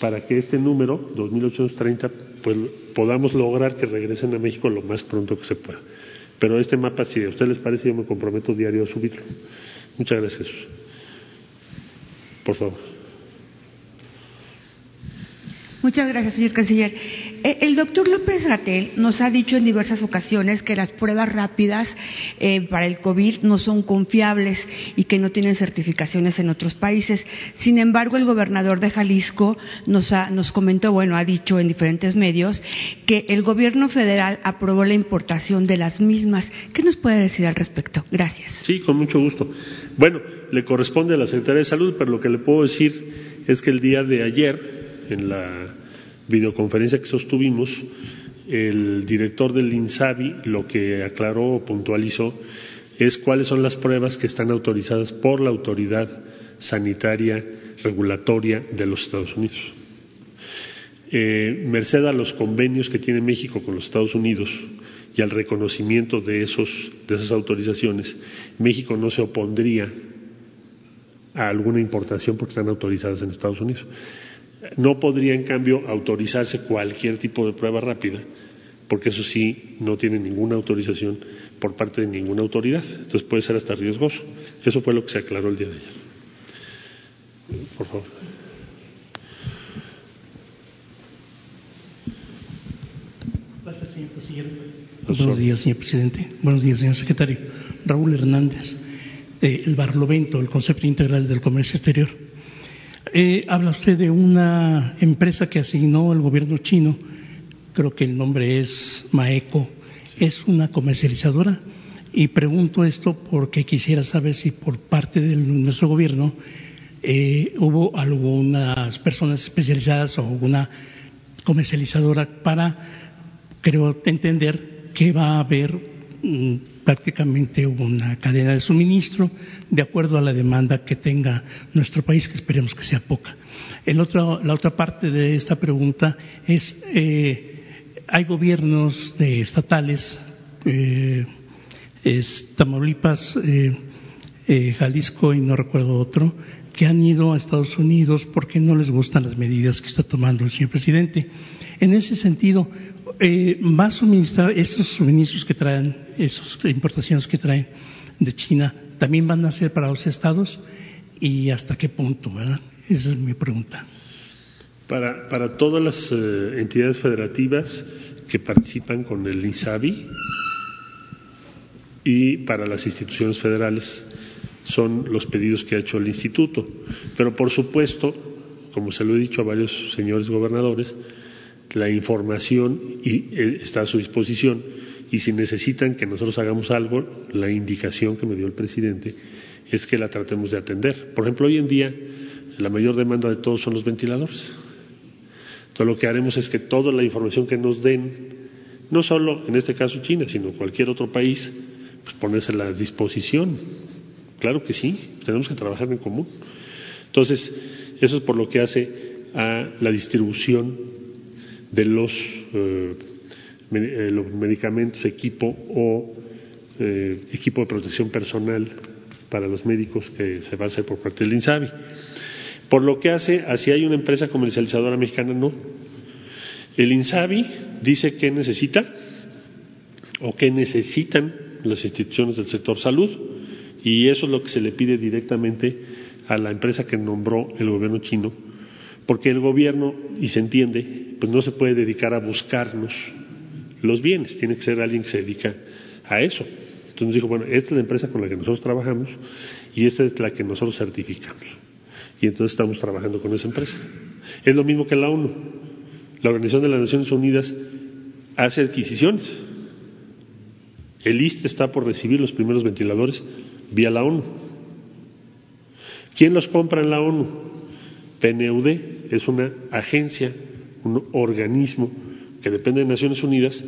para que este número, 2.830, pues podamos lograr que regresen a México lo más pronto que se pueda. Pero este mapa, si a ustedes les parece, yo me comprometo diario a subirlo. Muchas gracias. Por favor. Muchas gracias, señor canciller. Eh, el doctor López Gatel nos ha dicho en diversas ocasiones que las pruebas rápidas eh, para el COVID no son confiables y que no tienen certificaciones en otros países. Sin embargo, el gobernador de Jalisco nos, nos comentó, bueno, ha dicho en diferentes medios, que el gobierno federal aprobó la importación de las mismas. ¿Qué nos puede decir al respecto? Gracias. Sí, con mucho gusto. Bueno, le corresponde a la Secretaría de Salud, pero lo que le puedo decir es que el día de ayer en la videoconferencia que sostuvimos, el director del INSABI lo que aclaró o puntualizó es cuáles son las pruebas que están autorizadas por la autoridad sanitaria regulatoria de los Estados Unidos. Eh, merced a los convenios que tiene México con los Estados Unidos y al reconocimiento de, esos, de esas autorizaciones, México no se opondría a alguna importación porque están autorizadas en Estados Unidos. No podría, en cambio, autorizarse cualquier tipo de prueba rápida, porque eso sí no tiene ninguna autorización por parte de ninguna autoridad. Entonces puede ser hasta riesgoso. Eso fue lo que se aclaró el día de ayer. Por favor. Gracias, señor presidente. Buenos días, señor presidente. Buenos días, señor secretario. Raúl Hernández, el Barlovento, el Concepto Integral del Comercio Exterior. Eh, habla usted de una empresa que asignó el gobierno chino, creo que el nombre es Maeco, es una comercializadora. Y pregunto esto porque quisiera saber si por parte de nuestro gobierno eh, hubo algunas personas especializadas o alguna comercializadora para, creo entender, que va a haber mm, prácticamente una cadena de suministro de acuerdo a la demanda que tenga nuestro país, que esperemos que sea poca. la otra parte de esta pregunta es, eh, hay gobiernos estatales, eh, Tamaulipas, eh, Jalisco y no recuerdo otro, que han ido a Estados Unidos porque no les gustan las medidas que está tomando el señor presidente. En ese sentido, eh, va a suministrar esos suministros que traen, esas importaciones que traen de China, también van a ser para los estados y hasta qué punto, ¿verdad? Esa es mi pregunta. Para, para todas las eh, entidades federativas que participan con el INSABI y para las instituciones federales son los pedidos que ha hecho el instituto. Pero por supuesto, como se lo he dicho a varios señores gobernadores, la información eh, está a su disposición y si necesitan que nosotros hagamos algo, la indicación que me dio el presidente es que la tratemos de atender. Por ejemplo, hoy en día la mayor demanda de todos son los ventiladores. Entonces lo que haremos es que toda la información que nos den, no solo en este caso China, sino cualquier otro país, pues ponérsela a disposición. Claro que sí, tenemos que trabajar en común. Entonces, eso es por lo que hace a la distribución de los, eh, eh, los medicamentos, equipo o eh, equipo de protección personal para los médicos que se va a hacer por parte del INSABI. Por lo que hace, así hay una empresa comercializadora mexicana, no. El INSABI dice que necesita o que necesitan las instituciones del sector salud y eso es lo que se le pide directamente a la empresa que nombró el gobierno chino, porque el gobierno, y se entiende, pues no se puede dedicar a buscarnos los bienes, tiene que ser alguien que se dedica a eso. Entonces dijo, bueno, esta es la empresa con la que nosotros trabajamos y esta es la que nosotros certificamos. Y entonces estamos trabajando con esa empresa. Es lo mismo que la ONU. La Organización de las Naciones Unidas hace adquisiciones. El IST está por recibir los primeros ventiladores vía la ONU. ¿Quién los compra en la ONU? PNUD es una agencia, un organismo que depende de Naciones Unidas,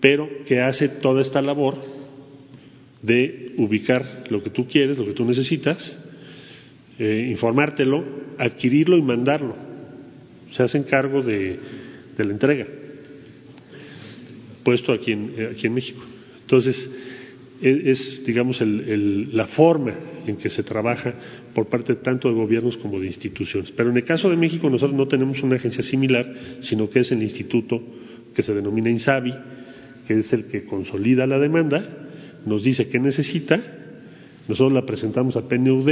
pero que hace toda esta labor de ubicar lo que tú quieres, lo que tú necesitas, eh, informártelo, adquirirlo y mandarlo. Se hacen cargo de, la entrega, puesto aquí en, eh, aquí en México. Entonces, es, digamos, la forma en que se trabaja por parte tanto de gobiernos como de instituciones. Pero en el caso de México nosotros no tenemos una agencia similar, sino que es el instituto que se denomina INSABI, que es el que consolida la demanda nos dice qué necesita, nosotros la presentamos a PNUD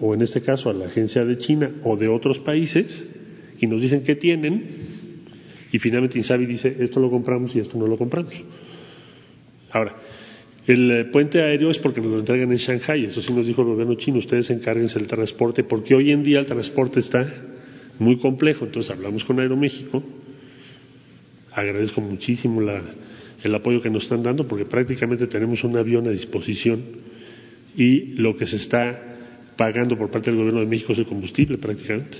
o en este caso a la agencia de China o de otros países y nos dicen qué tienen y finalmente Insabi dice esto lo compramos y esto no lo compramos. Ahora, el eh, puente aéreo es porque nos lo entregan en Shanghai, eso sí nos dijo el gobierno chino, ustedes encárguense del transporte porque hoy en día el transporte está muy complejo, entonces hablamos con Aeroméxico, agradezco muchísimo la, el apoyo que nos están dando, porque prácticamente tenemos un avión a disposición y lo que se está pagando por parte del gobierno de México es el combustible prácticamente.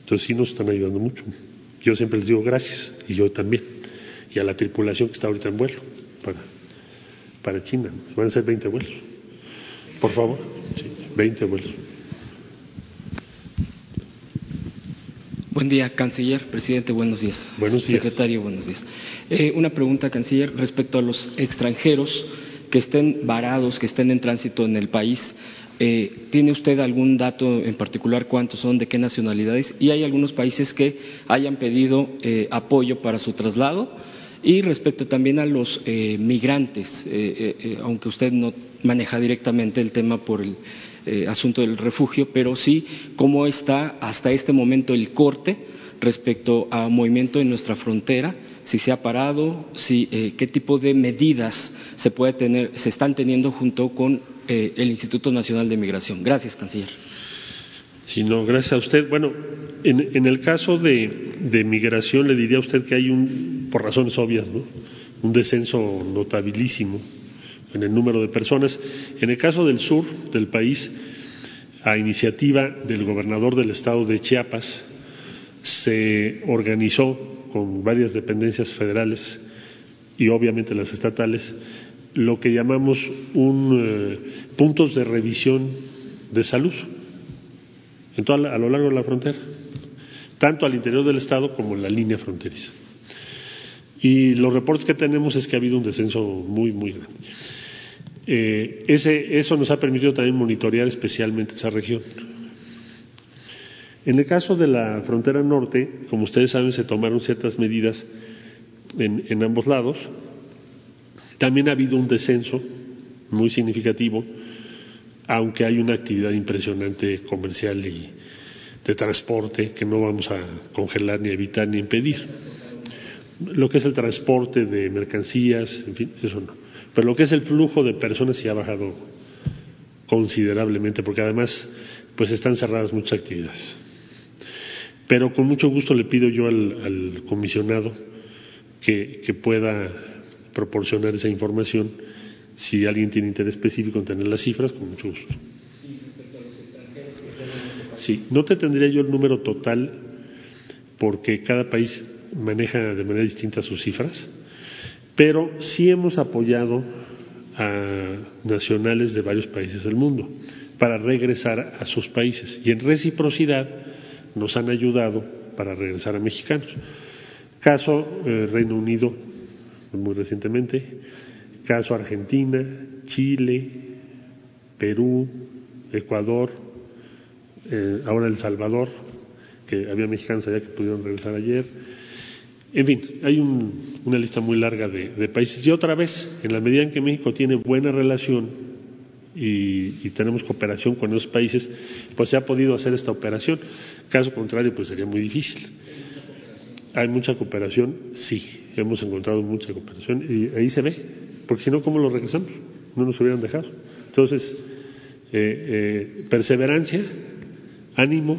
Entonces sí nos están ayudando mucho. Yo siempre les digo gracias, y yo también, y a la tripulación que está ahorita en vuelo para China. Van a ser 20 vuelos. Por favor, sí, 20 vuelos. Buen día, canciller, presidente, buenos días. Buenos días. Secretario, buenos días. Eh, una pregunta, canciller, respecto a los extranjeros que estén varados, que estén en tránsito en el país. Eh, ¿Tiene usted algún dato en particular cuántos son, de qué nacionalidades? Y hay algunos países que hayan pedido eh, apoyo para su traslado. Y respecto también a los migrantes, aunque usted no maneja directamente el tema por el eh, asunto del refugio, pero sí cómo está hasta este momento el corte respecto a movimiento en nuestra frontera, si se ha parado, si, eh, qué tipo de medidas se, puede tener, se están teniendo junto con eh, el Instituto Nacional de Migración. Gracias, canciller. Sí, no, gracias a usted. Bueno, en, en el caso de, de, migración le diría a usted que hay un, por razones obvias, ¿no? un descenso notabilísimo en el número de personas. En el caso del sur del país, a iniciativa del gobernador del estado de Chiapas, se organizó con varias dependencias federales y obviamente las estatales lo que llamamos un eh, puntos de revisión de salud a lo largo de la frontera, tanto al interior del estado como en la línea fronteriza. Y los reportes que tenemos es que ha habido un descenso muy, muy grande. Eh, eso nos ha permitido también monitorear especialmente esa región. En el caso de la frontera norte, como ustedes saben, se tomaron ciertas medidas en, ambos lados. También ha habido un descenso muy significativo, aunque hay una actividad impresionante comercial y de transporte que no vamos a congelar, ni evitar, ni impedir. Lo que es el transporte de mercancías, en fin, eso no. Pero lo que es el flujo de personas sí ha bajado considerablemente, porque además pues están cerradas muchas actividades. Pero con mucho gusto le pido yo al, comisionado que, pueda proporcionar esa información. Si alguien tiene interés específico en tener las cifras, con mucho gusto. Sí, no te tendría yo el número total porque cada país maneja de manera distinta sus cifras, pero sí hemos apoyado a nacionales de varios países del mundo para regresar a sus países y en reciprocidad nos han ayudado para regresar a mexicanos. Caso eh, Reino Unido, muy recientemente, caso Argentina, Chile, Perú, Ecuador, eh, ahora El Salvador, que había mexicanos allá que pudieron regresar ayer. En fin, hay una lista muy larga de, países. Y otra vez, en la medida en que México tiene buena relación y, y, tenemos cooperación con esos países, pues se ha podido hacer esta operación. Caso contrario, pues sería muy difícil. ¿Hay mucha cooperación? Sí, hemos encontrado mucha cooperación y ahí se ve, porque si no, ¿cómo lo regresamos? No nos hubieran dejado. Entonces, eh, eh, perseverancia, ánimo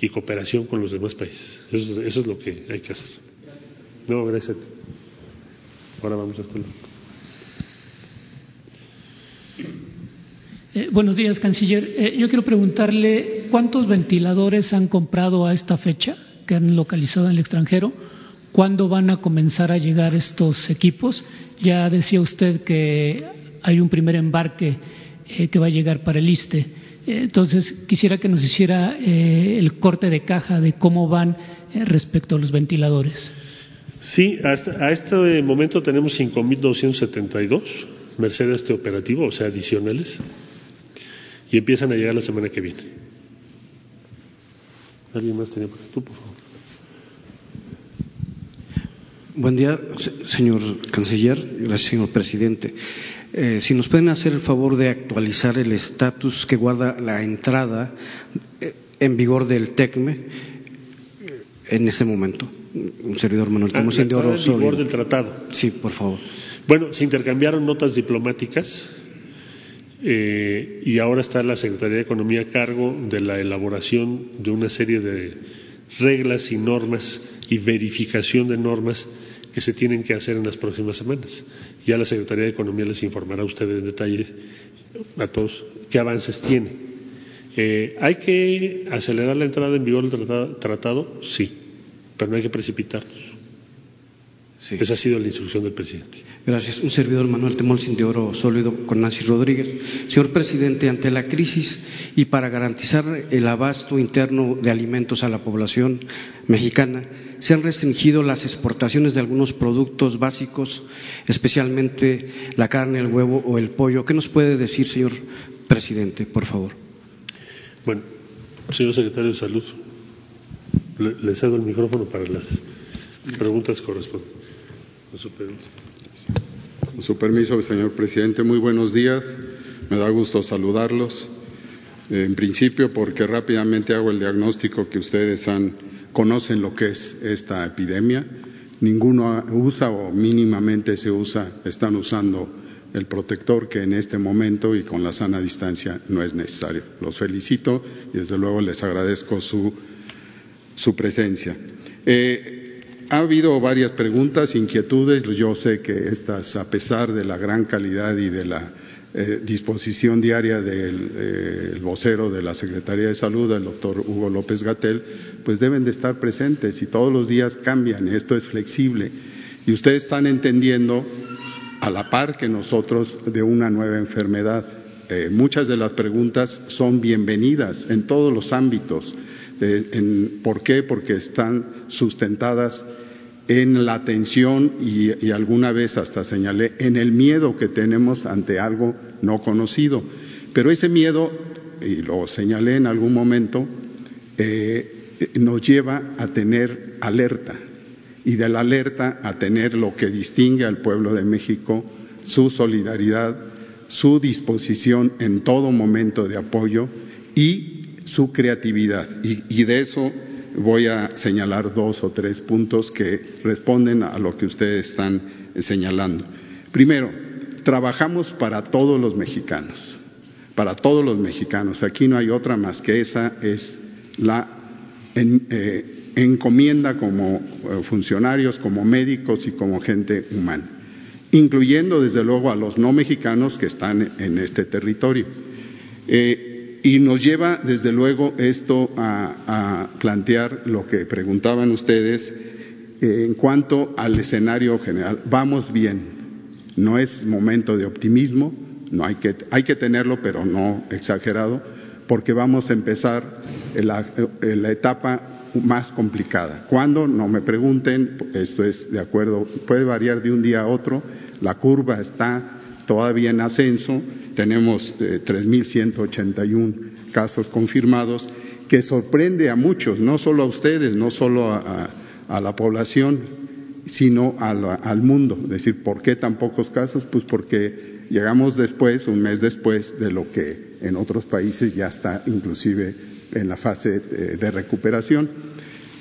y cooperación con los demás países. Eso, es lo que hay que hacer. No, gracias a ti. Ahora vamos a estar. Eh, buenos días, canciller. yo quiero preguntarle cuántos ventiladores han comprado a esta fecha que han localizado en el extranjero. ¿Cuándo van a comenzar a llegar estos equipos? Ya decía usted que hay un primer embarque eh, que va a llegar para el ISTE. Eh, entonces, quisiera que nos hiciera eh, el corte de caja de cómo van respecto a los ventiladores. Sí, hasta, a este momento tenemos 5.272 merced a este operativo, o sea, adicionales, y empiezan a llegar la semana que viene. ¿Alguien más tenía tú, por favor? Buen día, señor canciller. Gracias, señor presidente. Eh, si nos pueden hacer el favor de actualizar el estatus que guarda la entrada eh, en vigor del TECME eh, en este momento. Un servidor Manuel ah, de Oro. En vigor del tratado. Sí, por favor. Bueno, se intercambiaron notas diplomáticas y ahora está la Secretaría de Economía a cargo de la elaboración de una serie de reglas y normas y verificación de normas que se tienen que hacer en las próximas semanas. Ya la Secretaría de Economía les informará a ustedes en detalle a todos qué avances tiene. Eh, ¿Hay que acelerar la entrada en vigor del tratado? Sí, pero no hay que precipitarnos. Esa ha sido la instrucción del presidente. Gracias. Un servidor Manuel Temolsin de Oro Sólido con Nancy Rodríguez. Señor presidente, ante la crisis y para garantizar el abasto interno de alimentos a la población mexicana, se han restringido las exportaciones de algunos productos básicos, especialmente la carne, el huevo o el pollo. ¿Qué nos puede decir, señor presidente, por favor? Bueno, señor secretario de Salud, le, cedo el micrófono para las preguntas correspondientes. Con su permiso. Con su permiso, señor presidente, muy buenos días. Me da gusto saludarlos. En principio, porque rápidamente hago el diagnóstico que ustedes han conocen lo que es esta epidemia. Ninguno usa o mínimamente se usa, están usando el protector que en este momento y con la sana distancia no es necesario. Los felicito y desde luego les agradezco su, su presencia. Eh, ha habido varias preguntas, inquietudes. Yo sé que estas, a pesar de la gran calidad y de la eh, disposición diaria del eh, vocero de la Secretaría de Salud, el doctor Hugo López Gatel, pues deben de estar presentes y todos los días cambian, esto es flexible. Y ustedes están entendiendo a la par que nosotros de una nueva enfermedad. Eh, muchas de las preguntas son bienvenidas en todos los ámbitos. ¿Por qué? Porque están sustentadas en la atención y, alguna vez hasta señalé en el miedo que tenemos ante algo no conocido. Pero ese miedo, y lo señalé en algún momento, eh, nos lleva a tener alerta y de la alerta a tener lo que distingue al pueblo de México, su solidaridad, su disposición en todo momento de apoyo y su creatividad. y de eso voy a señalar dos o tres puntos que responden a lo que ustedes están señalando. Primero, trabajamos para todos los mexicanos, para todos los mexicanos. Aquí no hay otra más que esa, es la eh, encomienda como eh, funcionarios, como médicos y como gente humana. incluyendo desde luego a los no mexicanos que están en este territorio. Eh, y nos lleva desde luego esto a, plantear lo que preguntaban ustedes eh, en cuanto al escenario general. Vamos bien, no es momento de optimismo, no hay que, hay que tenerlo, pero no exagerado, porque vamos a empezar la, la etapa más complicada. ¿Cuándo? No me pregunten, esto es de acuerdo, puede variar de un día a otro, la curva está todavía en ascenso, tenemos eh, 3.181 casos confirmados, que sorprende a muchos, no solo a ustedes, no solo a, la población, sino al mundo. Es decir, ¿por qué tan pocos casos? Pues porque llegamos después, un mes después, de lo que en otros países ya está inclusive en la fase de recuperación.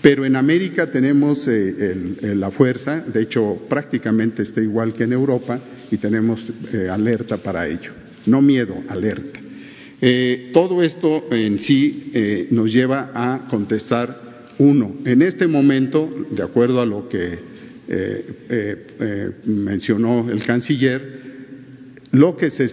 Pero en América tenemos eh, la fuerza, de hecho prácticamente está igual que en Europa y tenemos eh, alerta para ello. No miedo, alerta. Eh, todo esto en sí nos lleva a contestar, uno, en este momento, de acuerdo a lo que mencionó el canciller, lo que se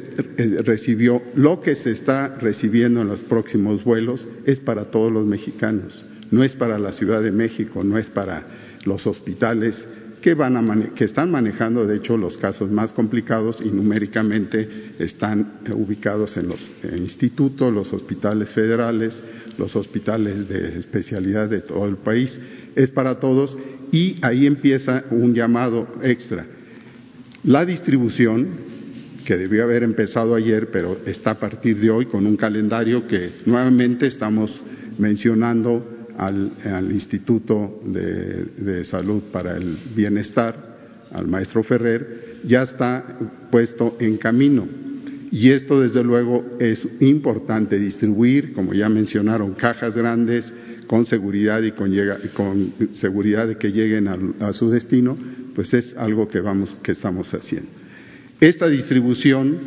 recibió, lo que se está recibiendo en los próximos vuelos es para todos los mexicanos, no es para la Ciudad de México, no es para los hospitales que, van que están manejando, de hecho, los casos más complicados y numéricamente están ubicados en los institutos, los hospitales federales, los hospitales de especialidad de todo el país, es para todos y ahí empieza un llamado extra. La distribución que debió haber empezado ayer, pero está a partir de hoy con un calendario que nuevamente estamos mencionando al, Instituto de, Salud para el Bienestar, al maestro Ferrer, ya está puesto en camino. Y esto, desde luego, es importante distribuir, como ya mencionaron, cajas grandes con seguridad y con, seguridad de que lleguen a, su destino, pues es algo que vamos, que estamos haciendo. Esta distribución,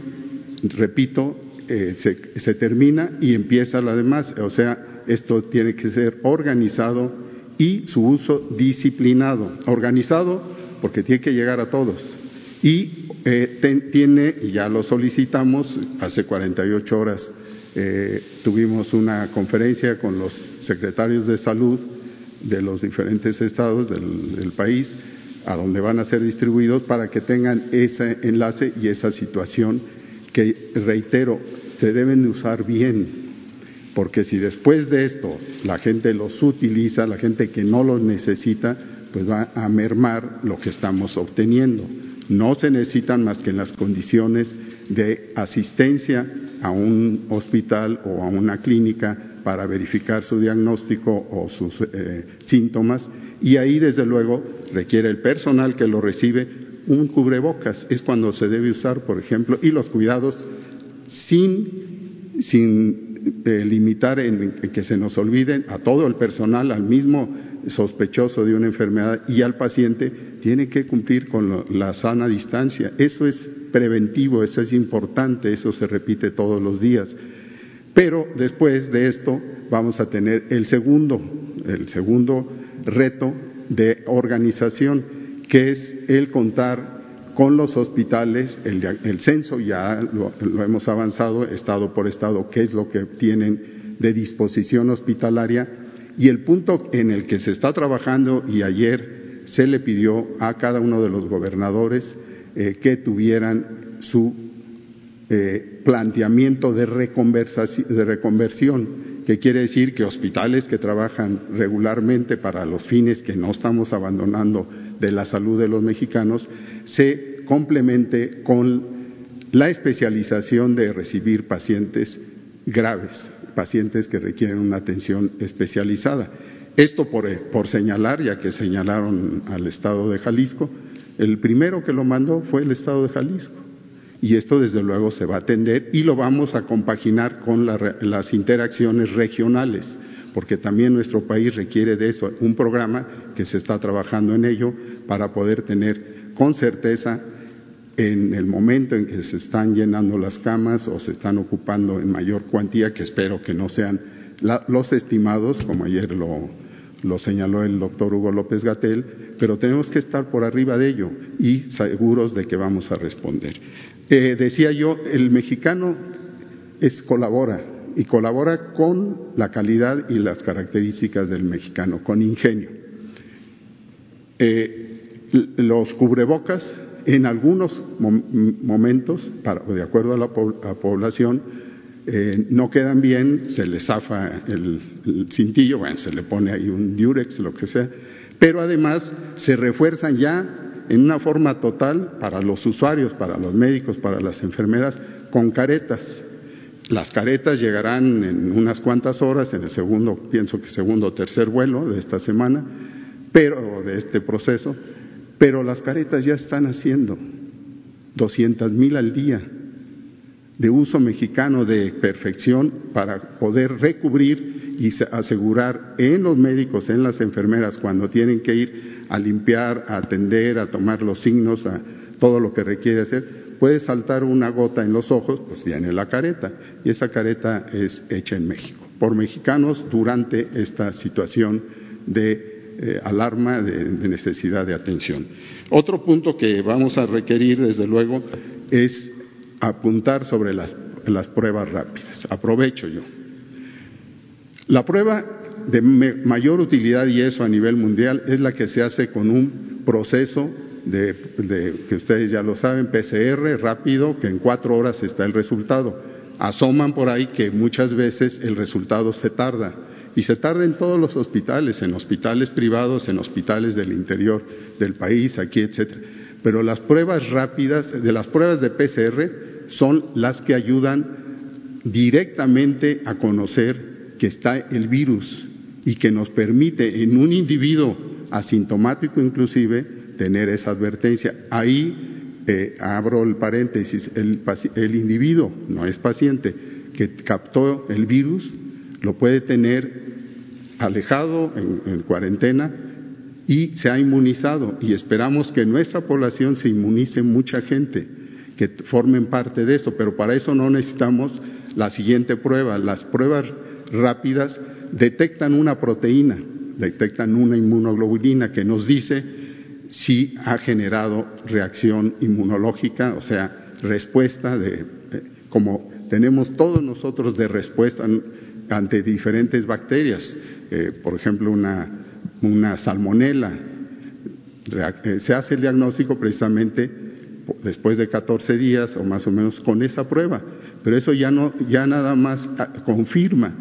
repito, eh, se, termina y empieza la demás. O sea, esto tiene que ser organizado y su uso disciplinado. Organizado porque tiene que llegar a todos. Y eh, tiene, y ya lo solicitamos, hace 48 horas eh, tuvimos una conferencia con los secretarios de salud de los diferentes estados del país a donde van a ser distribuidos para que tengan ese enlace y esa situación que, reitero, se deben de usar bien, porque si después de esto la gente los utiliza, la gente que no los necesita, pues va a mermar lo que estamos obteniendo. No se necesitan más que en las condiciones de asistencia a un hospital o a una clínica para verificar su diagnóstico o sus eh, síntomas y ahí desde luego requiere el personal que lo recibe un cubrebocas, es cuando se debe usar, por ejemplo, y los cuidados sin, sin limitar en, que se nos olviden a todo el personal, al mismo sospechoso de una enfermedad y al paciente, tiene que cumplir con la sana distancia. Eso es preventivo, eso es importante, eso se repite todos los días. Pero después de esto vamos a tener el segundo, el segundo reto de organización, que es el contar con los hospitales, el, censo ya lo, hemos avanzado estado por estado, qué es lo que tienen de disposición hospitalaria y el punto en el que se está trabajando y ayer se le pidió a cada uno de los gobernadores eh, que tuvieran su eh, planteamiento de, de reconversión que quiere decir que hospitales que trabajan regularmente para los fines que no estamos abandonando de la salud de los mexicanos, se complemente con la especialización de recibir pacientes graves, pacientes que requieren una atención especializada. Esto por, por señalar, ya que señalaron al Estado de Jalisco, el primero que lo mandó fue el Estado de Jalisco y esto desde luego se va a atender y lo vamos a compaginar con las interacciones regionales, porque también nuestro país requiere de eso, un programa que se está trabajando en ello para poder tener con certeza en el momento en que se están llenando las camas o se están ocupando en mayor cuantía, que espero que no sean los estimados, como ayer lo, lo señaló el doctor Hugo López Gatel, pero tenemos que estar por arriba de ello y seguros de que vamos a responder. Eh, decía yo, el mexicano es colabora y colabora con la calidad y las características del mexicano, con ingenio. Eh, los cubrebocas en algunos momentos, de acuerdo a la población, eh, no quedan bien, se le zafa el, cintillo, bueno, se le pone ahí un diurex, lo que sea, pero además se refuerzan ya en una forma total para los usuarios, para los médicos, para las enfermeras, con caretas. Las caretas llegarán en unas cuantas horas, en el segundo, pienso que segundo o tercer vuelo de esta semana, pero de este proceso, pero las caretas ya están haciendo 200 mil al día de uso mexicano de perfección para poder recubrir y asegurar en los médicos, en las enfermeras, cuando tienen que ir a limpiar, a atender, a tomar los signos, a todo lo que requiere hacer, puede saltar una gota en los ojos, pues tiene la careta. Y esa careta es hecha en México, por mexicanos durante esta situación de eh, alarma, de necesidad de atención. Otro punto que vamos a requerir, desde luego, es apuntar sobre las, las pruebas rápidas. Aprovecho yo. La prueba de mayor utilidad y eso a nivel mundial es la que se hace con un proceso de, que ustedes ya lo saben, PCR rápido, que en cuatro horas está el resultado. Asoman por ahí que muchas veces el resultado se tarda y se tarda en todos los hospitales, en hospitales privados, en hospitales del interior del país, aquí, etcétera. Pero las pruebas rápidas, de las pruebas de PCR, son las que ayudan directamente a conocer que está el virus y que nos permite en un individuo asintomático inclusive tener esa advertencia. Ahí eh, abro el paréntesis, el, el, individuo, no es paciente, que captó el virus, lo puede tener alejado en cuarentena y se ha inmunizado y esperamos que nuestra población se inmunice mucha gente que formen parte de esto, pero para eso no necesitamos la siguiente prueba. Las pruebas rápidas detectan una proteína, detectan una inmunoglobulina que nos dice si ha generado reacción inmunológica, o sea, respuesta de, eh, como tenemos todos nosotros de respuesta ante diferentes bacterias, eh, por ejemplo, una, una salmonela. Eh, se hace el diagnóstico precisamente después de 14 días o más o menos con esa prueba. Pero eso ya, no, ya nada más ah, confirma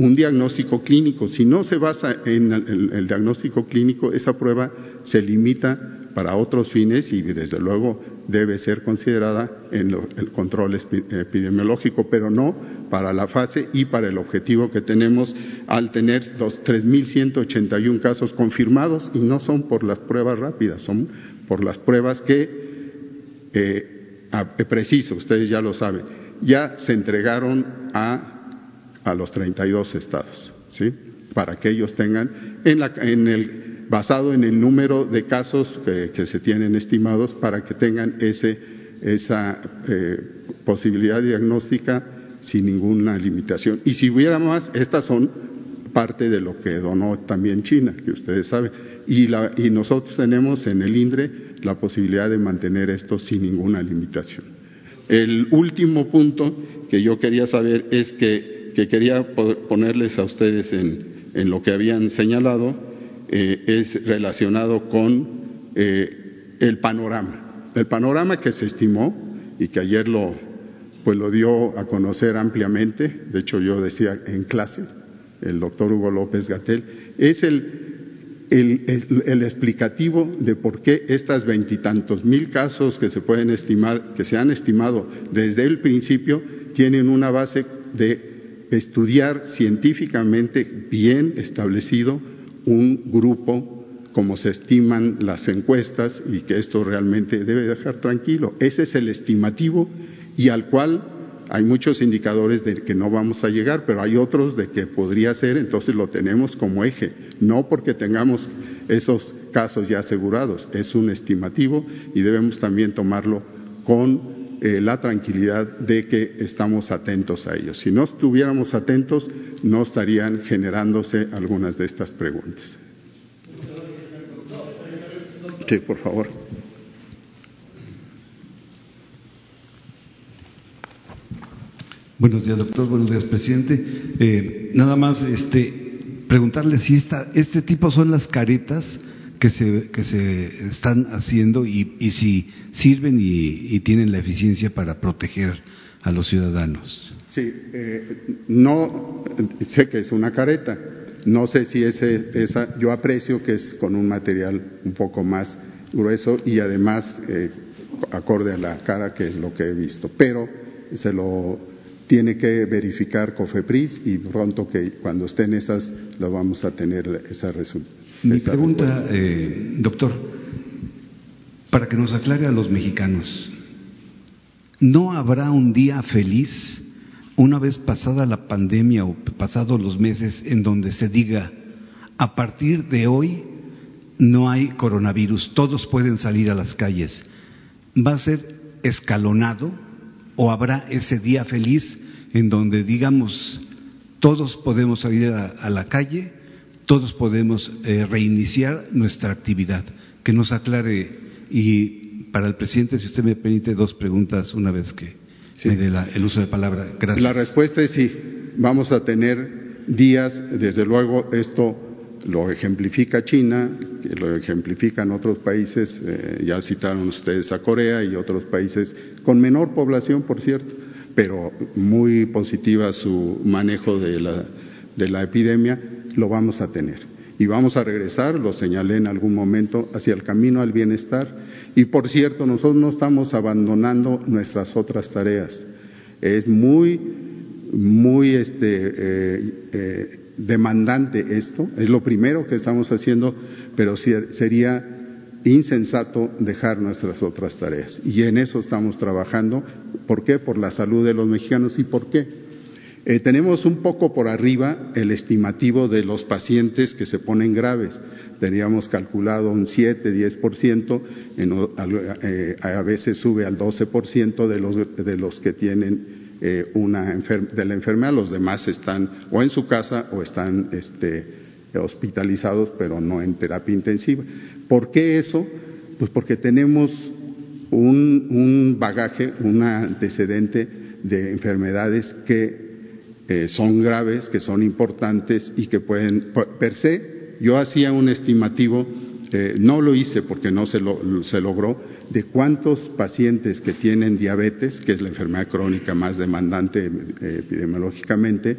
un diagnóstico clínico. Si no se basa en el, diagnóstico clínico, esa prueba se limita para otros fines y desde luego debe ser considerada en el control epidemiológico, pero no para la fase y para el objetivo que tenemos al tener los 3.181 casos confirmados y no son por las pruebas rápidas, son por las pruebas que eh, preciso, ustedes ya lo saben, ya se entregaron a, a los 32 estados, ¿sí? Para que ellos tengan, en, la, en el, basado en el número de casos que, se tienen estimados, para que tengan ese, esa eh, posibilidad diagnóstica sin ninguna limitación. Y si hubiera más, estas son parte de lo que donó también China, que ustedes saben. Y, la, y nosotros tenemos en el INDRE la posibilidad de mantener esto sin ninguna limitación. El último punto que yo quería saber es que, quería ponerles a ustedes en, lo que habían señalado, eh, es relacionado con eh, el panorama. El panorama que se estimó y que ayer lo, pues lo dio a conocer ampliamente, de hecho yo decía en clase, el doctor Hugo López Gatel, es el el, explicativo de por qué estas veintitantos mil casos que se pueden estimar, que se han estimado desde el principio, tienen una base de estudiar científicamente bien establecido un grupo como se estiman las encuestas y que esto realmente debe dejar tranquilo. Ese es el estimativo y al cual hay muchos indicadores de que no vamos a llegar, pero hay otros de que podría ser, entonces lo tenemos como eje, no porque tengamos esos casos ya asegurados, es un estimativo y debemos también tomarlo con eh, la tranquilidad de que estamos atentos a ellos. Si no estuviéramos atentos, no estarían generándose algunas de estas preguntas. Sí, por favor. Buenos días, doctor. Buenos días, presidente. Eh, nada más este, preguntarle si esta, este tipo son las caretas que se, que se están haciendo y, y si sirven y, y, tienen la eficiencia para proteger a los ciudadanos. Sí, eh, no sé que es una careta. No sé si ese, esa, yo aprecio que es con un material un poco más grueso y además eh, acorde a la cara, que es lo que he visto. Pero se lo tiene que verificar COFEPRIS y pronto que cuando estén esas lo vamos a tener esa resultado. Mi pregunta, eh, doctor, para que nos aclare a los mexicanos, ¿no habrá un día feliz una vez pasada la pandemia o pasados los meses en donde se diga, a partir de hoy no hay coronavirus, todos pueden salir a las calles? ¿Va a ser escalonado o habrá ese día feliz en donde digamos, todos podemos salir a, a la calle? Todos podemos eh, reiniciar nuestra actividad. Que nos aclare y para el presidente, si usted me permite, dos preguntas una vez que sí. me dé la, el uso de palabra. Gracias. La respuesta es sí. Vamos a tener días, desde luego, esto lo ejemplifica China, lo ejemplifican otros países, eh, ya citaron ustedes a Corea y otros países con menor población, por cierto, pero muy positiva su manejo de la, de la epidemia lo vamos a tener. Y vamos a regresar, lo señalé en algún momento, hacia el camino al bienestar. Y por cierto, nosotros no estamos abandonando nuestras otras tareas. Es muy, muy este, eh, eh, demandante esto, es lo primero que estamos haciendo, pero sería insensato dejar nuestras otras tareas. Y en eso estamos trabajando. ¿Por qué? Por la salud de los mexicanos. ¿Y por qué? Eh, tenemos un poco por arriba el estimativo de los pacientes que se ponen graves. Teníamos calculado un 7, 10%, en, eh, a veces sube al 12% de los, de los que tienen eh, una de la enfermedad, los demás están o en su casa o están este, hospitalizados, pero no en terapia intensiva. ¿Por qué eso? Pues porque tenemos un, un bagaje, un antecedente de enfermedades que eh, son graves, que son importantes y que pueden, per se, yo hacía un estimativo, eh, no lo hice porque no se, lo, se logró, de cuántos pacientes que tienen diabetes, que es la enfermedad crónica más demandante eh, epidemiológicamente,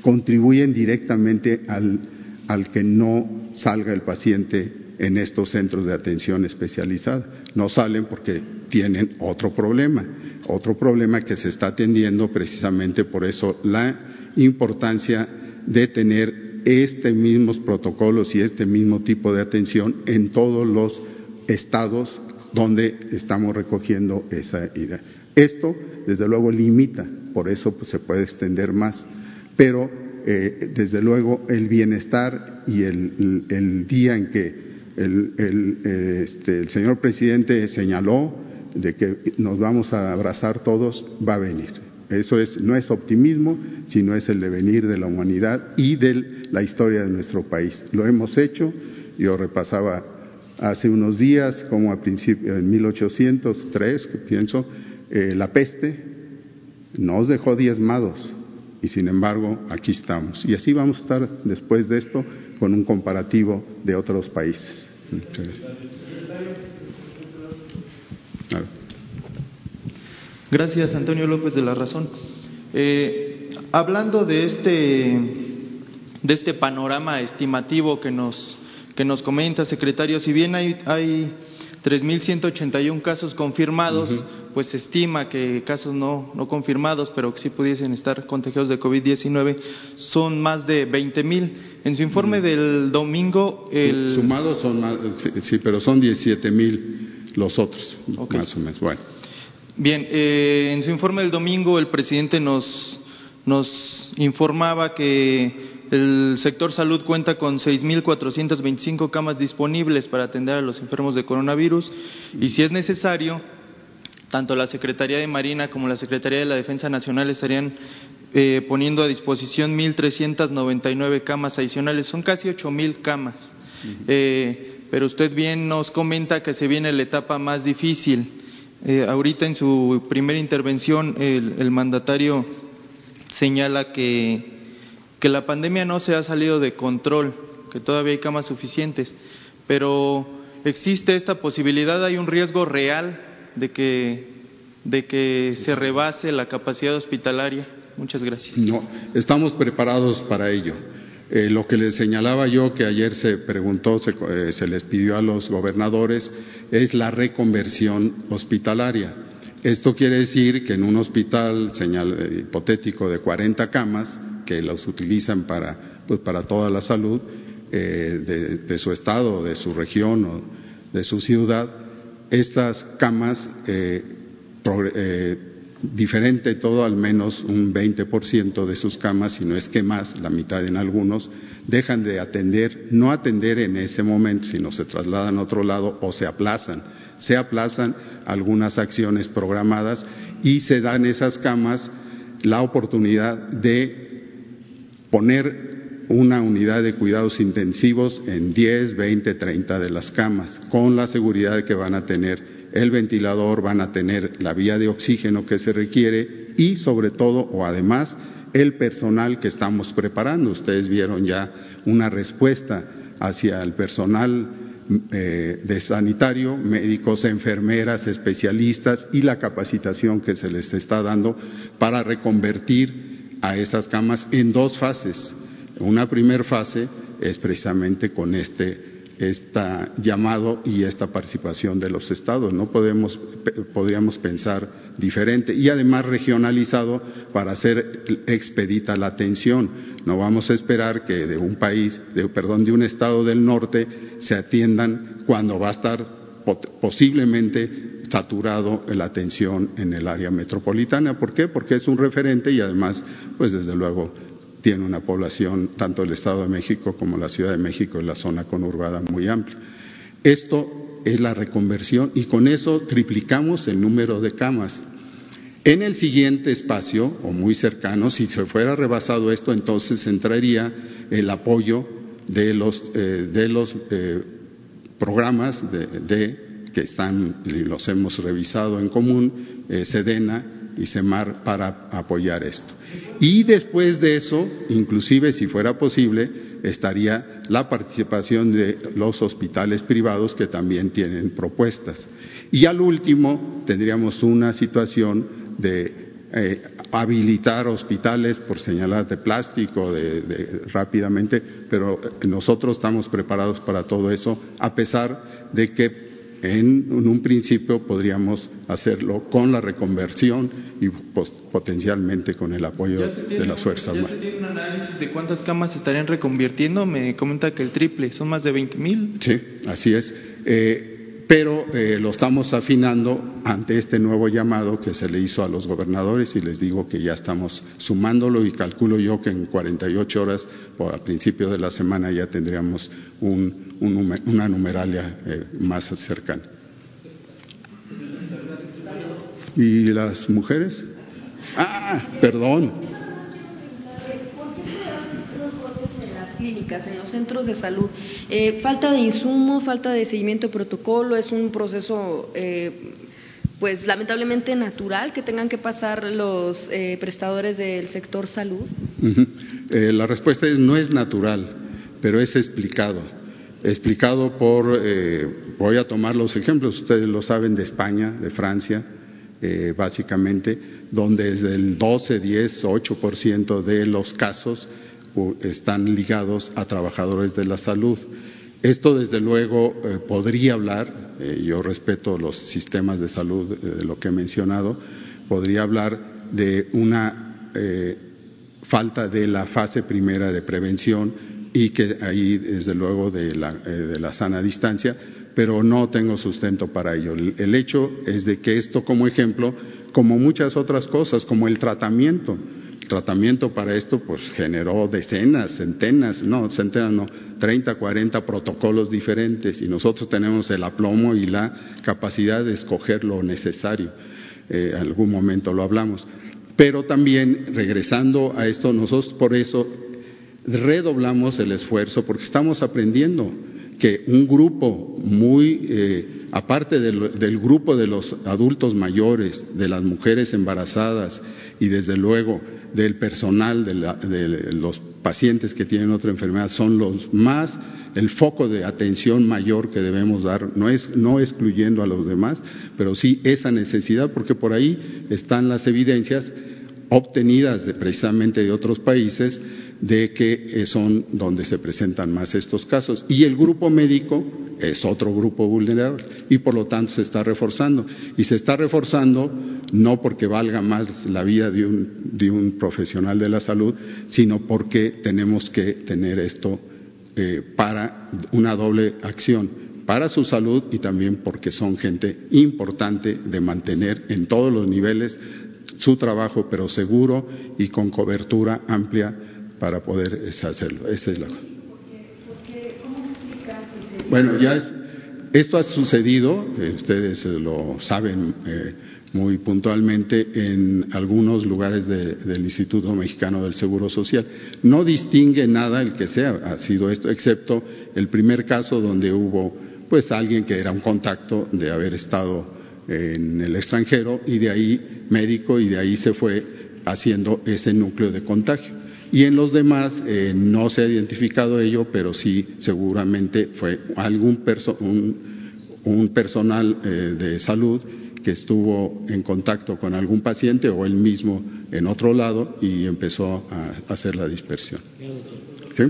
contribuyen directamente al, al que no salga el paciente en estos centros de atención especializada. No salen porque tienen otro problema, otro problema que se está atendiendo precisamente por eso la importancia de tener este mismos protocolos y este mismo tipo de atención en todos los estados donde estamos recogiendo esa idea. Esto, desde luego, limita, por eso pues, se puede extender más, pero eh, desde luego el bienestar y el, el, el día en que el, el, este, el señor presidente señaló de que nos vamos a abrazar todos, va a venir. Eso es, no es optimismo, sino es el devenir de la humanidad y de la historia de nuestro país. Lo hemos hecho, yo repasaba hace unos días, como a principio, en 1803, que pienso, eh, la peste nos dejó diezmados y sin embargo aquí estamos. Y así vamos a estar después de esto con un comparativo de otros países. Gracias, Antonio López de la Razón. Eh, hablando de este, de este panorama estimativo que nos, que nos comenta, secretario, si bien hay, hay 3.181 casos confirmados, uh -huh. pues se estima que casos no, no confirmados, pero que sí pudiesen estar contagiados de COVID-19, son más de 20.000. En su informe uh -huh. del domingo... El... Sumados son más, sí, pero son 17.000 los otros, okay. más o menos. Bueno. Bien, eh, en su informe del domingo el presidente nos, nos informaba que el sector salud cuenta con 6.425 camas disponibles para atender a los enfermos de coronavirus y si es necesario, tanto la Secretaría de Marina como la Secretaría de la Defensa Nacional estarían eh, poniendo a disposición 1.399 camas adicionales, son casi 8.000 camas. Uh -huh. eh, pero usted bien nos comenta que se viene la etapa más difícil. Eh, ahorita en su primera intervención el, el mandatario señala que, que la pandemia no se ha salido de control, que todavía hay camas suficientes, pero existe esta posibilidad, hay un riesgo real de que, de que se rebase la capacidad hospitalaria. Muchas gracias. No, estamos preparados para ello. Eh, lo que les señalaba yo, que ayer se preguntó, se, eh, se les pidió a los gobernadores, es la reconversión hospitalaria. Esto quiere decir que en un hospital señal, eh, hipotético de 40 camas, que los utilizan para, pues, para toda la salud eh, de, de, su estado, de su región o de su ciudad, estas camas, diferente todo, al menos un 20% de sus camas, si no es que más, la mitad en algunos, dejan de atender, no atender en ese momento, sino se trasladan a otro lado o se aplazan. Se aplazan algunas acciones programadas y se dan esas camas la oportunidad de poner una unidad de cuidados intensivos en 10, 20, 30 de las camas, con la seguridad de que van a tener el ventilador, van a tener la vía de oxígeno que se requiere y sobre todo o además el personal que estamos preparando. Ustedes vieron ya una respuesta hacia el personal eh, de sanitario, médicos, enfermeras, especialistas y la capacitación que se les está dando para reconvertir a esas camas en dos fases. Una primera fase es precisamente con este este llamado y esta participación de los estados. No podemos, podríamos pensar diferente y además regionalizado para hacer expedita la atención. No vamos a esperar que de un país, de, perdón, de un estado del norte se atiendan cuando va a estar posiblemente saturado la atención en el área metropolitana. ¿Por qué? Porque es un referente y además, pues desde luego, tiene una población, tanto el Estado de México como la Ciudad de México, en la zona conurbada muy amplia. Esto es la reconversión y con eso triplicamos el número de camas. En el siguiente espacio, o muy cercano, si se fuera rebasado esto, entonces entraría el apoyo de los, eh, de los eh, programas de, que están, y los hemos revisado en común, eh, Sedena y Semar, para apoyar esto. Y después de eso, inclusive si fuera posible, estaría la participación de los hospitales privados que también tienen propuestas. Y al último, tendríamos una situación de eh, habilitar hospitales, por señalar de plástico, de, rápidamente, pero nosotros estamos preparados para todo eso, a pesar de que en, un principio podríamos hacerlo con la reconversión y potencialmente con el apoyo tiene, de las Fuerzas Armadas. ¿Ya se tiene un análisis de cuántas camas estarían reconvirtiendo? Me comenta que el triple, son más de 20 mil. Sí, así es. Eh, pero eh, lo estamos afinando ante este nuevo llamado que se le hizo a los gobernadores y les digo que ya estamos sumándolo y calculo yo que en 48 horas o al principio de la semana ya tendríamos un, un, una numeralia eh, más cercana. ¿Y las mujeres? Ah, perdón. clínicas, en los centros de salud. Eh, falta de insumos, falta de seguimiento de protocolo, es un proceso, eh, pues lamentablemente natural que tengan que pasar los eh, prestadores del sector salud. Uh -huh. la respuesta es no es natural, pero es explicado. Explicado por, voy a tomar los ejemplos, ustedes lo saben, de España, de Francia, básicamente, donde desde el 12, 10, 8% de los casos están ligados a trabajadores de la salud. Esto, desde luego, eh, podría hablar, eh, yo respeto los sistemas de salud, eh, de lo que he mencionado, podría hablar de una eh, falta de la fase primera de prevención y que ahí, desde luego, de la, de la sana distancia, pero no tengo sustento para ello. El, el hecho es de que esto, como ejemplo, como muchas otras cosas, como el tratamiento, tratamiento para esto pues generó decenas, centenas, no, centenas no, 30, 40 protocolos diferentes y nosotros tenemos el aplomo y la capacidad de escoger lo necesario. Eh, algún momento lo hablamos. Pero también, regresando a esto, nosotros por eso redoblamos el esfuerzo porque estamos aprendiendo. que un grupo muy, eh, aparte del, del, grupo de los adultos mayores, de las mujeres embarazadas y desde luego del personal de, la, de los pacientes que tienen otra enfermedad, son los más el foco de atención mayor que debemos dar, no es no excluyendo a los demás, pero sí esa necesidad, porque por ahí están las evidencias obtenidas de, precisamente de otros países de que eh, son donde se presentan más estos casos. Y el grupo médico es otro grupo vulnerable y por lo tanto se está reforzando. Y se está reforzando no porque valga más la vida de un, de un profesional de la salud, sino porque tenemos que tener esto eh, para una doble acción, para su salud y también porque son gente importante de mantener en todos los niveles su trabajo, pero seguro y con cobertura amplia para poder hacerlo. Esa es la. Bueno, ya esto ha sucedido, eh, ustedes lo saben eh, muy puntualmente en algunos lugares de, del Instituto Mexicano del Seguro Social. No distingue nada el que sea, ha sido esto, excepto el primer caso donde hubo pues alguien que era un contacto de haber estado en el extranjero y de ahí médico y de ahí se fue haciendo ese núcleo de contagio. Y en los demás eh, no se ha identificado ello, pero sí seguramente fue algún perso un, un, personal eh, de salud que estuvo en contacto con algún paciente o él mismo en otro lado y empezó a hacer la dispersión. ¿Sí?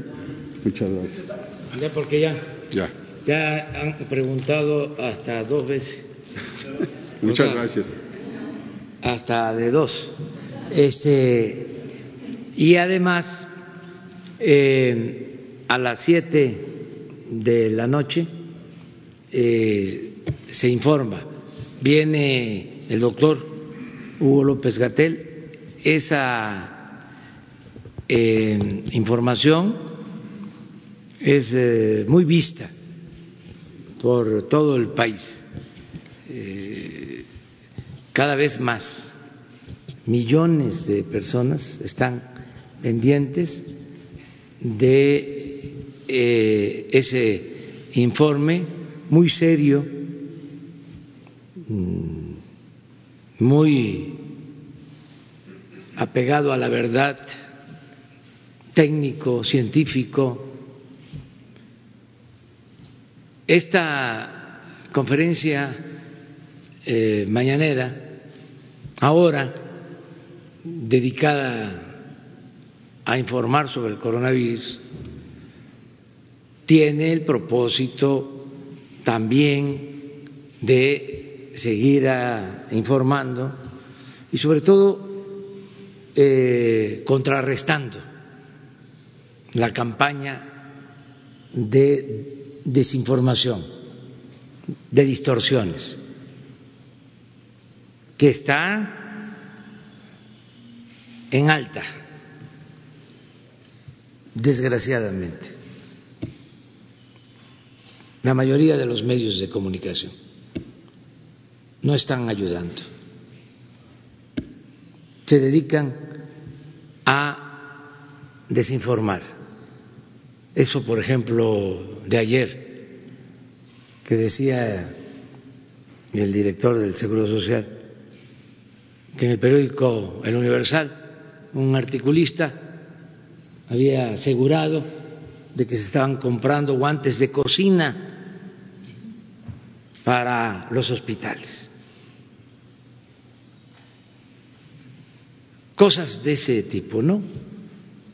Muchas gracias. Ya, porque ya. Ya. Ya han preguntado hasta dos veces. Muchas gracias. Hasta de dos. Este y además, eh, a las siete de la noche eh, se informa, viene el doctor Hugo López Gatel, esa eh, información es muy vista por todo el país, cada vez más millones de personas están pendientes de eh, ese informe muy serio, mm, muy apegado a la verdad, técnico, científico. Esta conferencia eh, mañanera, ahora dedicada a informar sobre el coronavirus tiene el propósito también de seguir informando y sobre todo eh, contrarrestando la campaña de desinformación, de distorsiones, que está en alta desgraciadamente. La mayoría de los medios de comunicación no están ayudando. Se dedican a desinformar. Eso, por ejemplo, de ayer, que decía el director del Seguro Social, que en el periódico El Universal, un articulista había asegurado de que se estaban comprando guantes de cocina para los hospitales. Cosas de ese tipo, ¿no?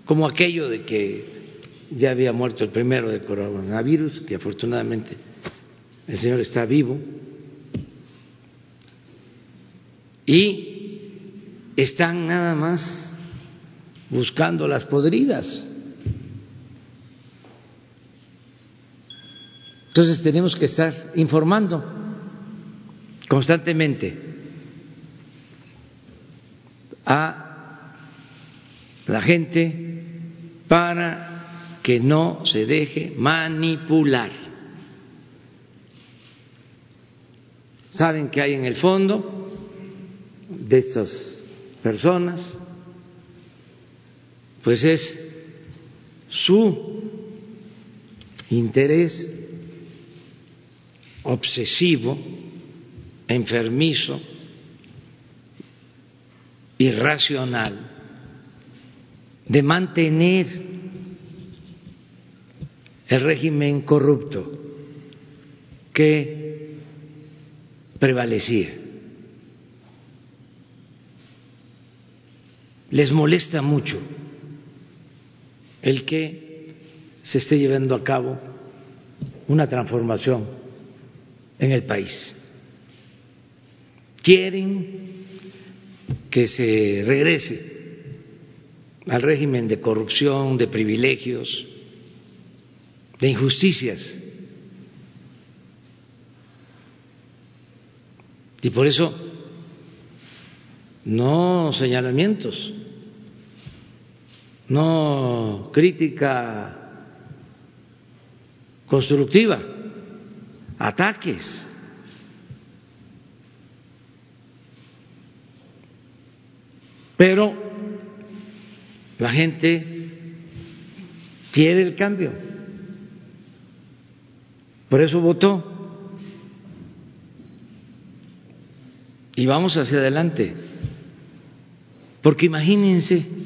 Como aquello de que ya había muerto el primero de coronavirus, que afortunadamente el señor está vivo, y están nada más buscando las podridas. Entonces tenemos que estar informando constantemente a la gente para que no se deje manipular. Saben que hay en el fondo de estas personas pues es su interés obsesivo, enfermizo, irracional de mantener el régimen corrupto que prevalecía. Les molesta mucho el que se esté llevando a cabo una transformación en el país. Quieren que se regrese al régimen de corrupción, de privilegios, de injusticias. Y por eso no señalamientos, no crítica constructiva, ataques. Pero la gente quiere el cambio. Por eso votó. Y vamos hacia adelante. Porque imagínense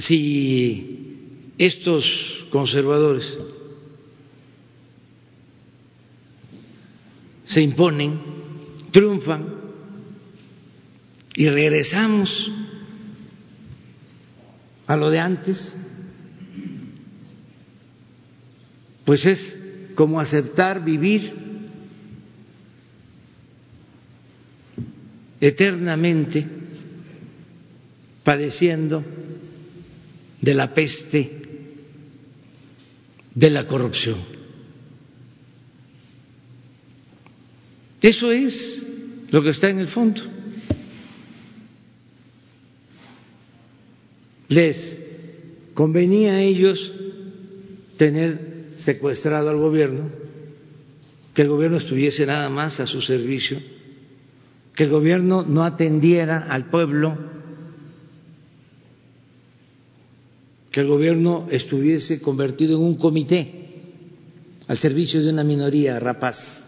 si estos conservadores se imponen, triunfan, y regresamos a lo de antes, pues es como aceptar vivir eternamente padeciendo de la peste de la corrupción. Eso es lo que está en el fondo. les convenía a ellos tener secuestrado al gobierno, que el gobierno estuviese nada más a su servicio, que el gobierno no atendiera al pueblo, que el gobierno estuviese convertido en un comité al servicio de una minoría rapaz.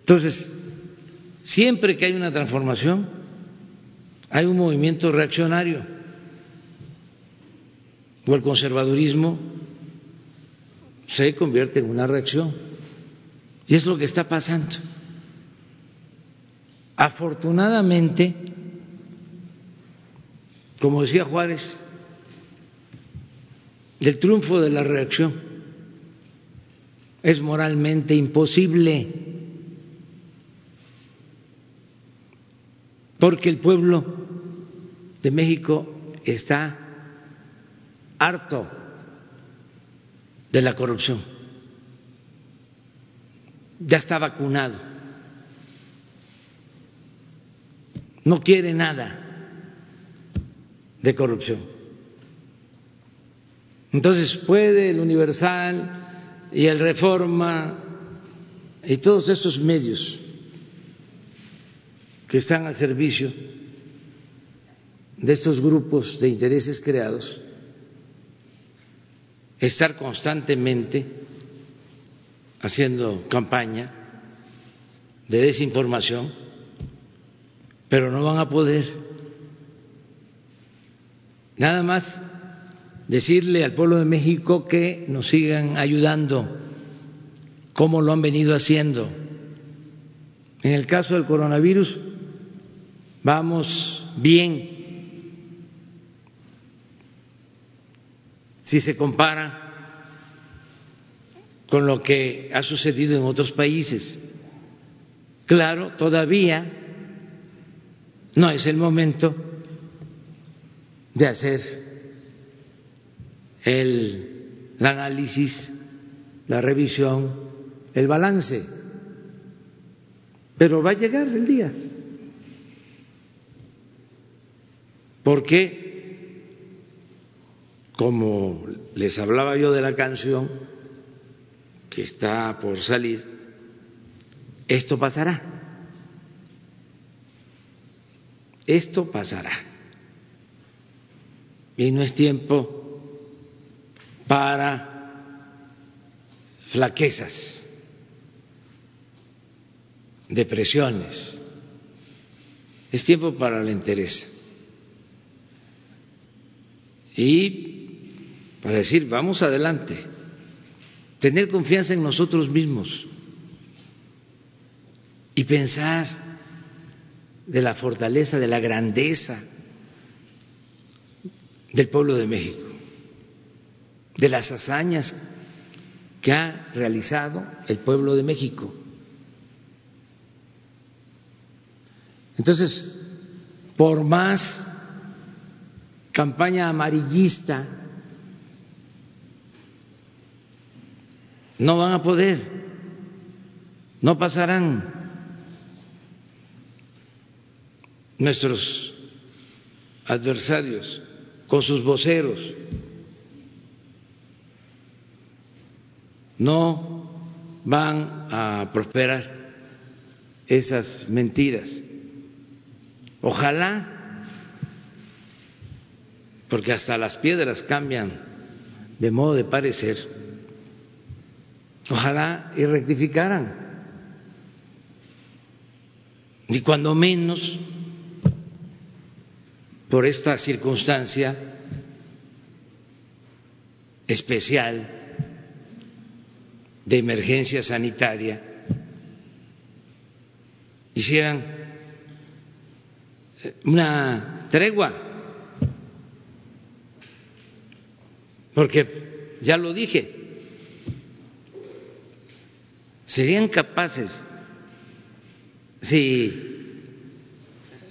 Entonces, Siempre que hay una transformación, hay un movimiento reaccionario o el conservadurismo se convierte en una reacción. Y es lo que está pasando. Afortunadamente, como decía Juárez, el triunfo de la reacción es moralmente imposible. porque el pueblo de México está harto de la corrupción, ya está vacunado, no quiere nada de corrupción. Entonces puede el Universal y el Reforma y todos estos medios que están al servicio de estos grupos de intereses creados, estar constantemente haciendo campaña de desinformación, pero no van a poder. Nada más decirle al pueblo de México que nos sigan ayudando, como lo han venido haciendo. En el caso del coronavirus, vamos bien si se compara con lo que ha sucedido en otros países. Claro, todavía no es el momento de hacer el, análisis, la revisión, el balance, pero va a llegar el día. porque, como les hablaba yo de la canción que está por salir, esto pasará. Esto pasará. Y no es tiempo para flaquezas, depresiones. Es tiempo para la entereza. Y para decir, vamos adelante, tener confianza en nosotros mismos y pensar de la fortaleza, de la grandeza del pueblo de México, de las hazañas que ha realizado el pueblo de México. Entonces, por más campaña amarillista, no van a poder, no pasarán. Nuestros adversarios con sus voceros no van a prosperar esas mentiras. Ojalá, porque hasta las piedras cambian de modo de parecer, ojalá y rectificaran. Y cuando menos por esta circunstancia especial de emergencia sanitaria hicieran una tregua, porque ya lo dije, serían capaces si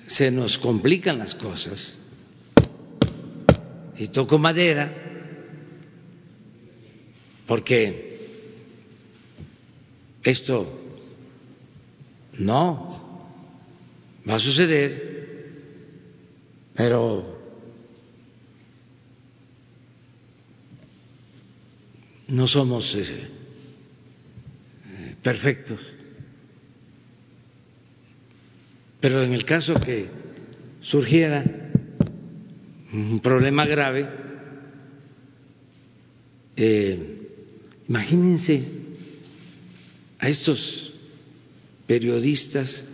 se nos complican las cosas y toco madera porque esto no va a suceder, pero no somos eh, perfectos. Pero en el caso que surgiera un problema grave, eh, imagínense a estos periodistas,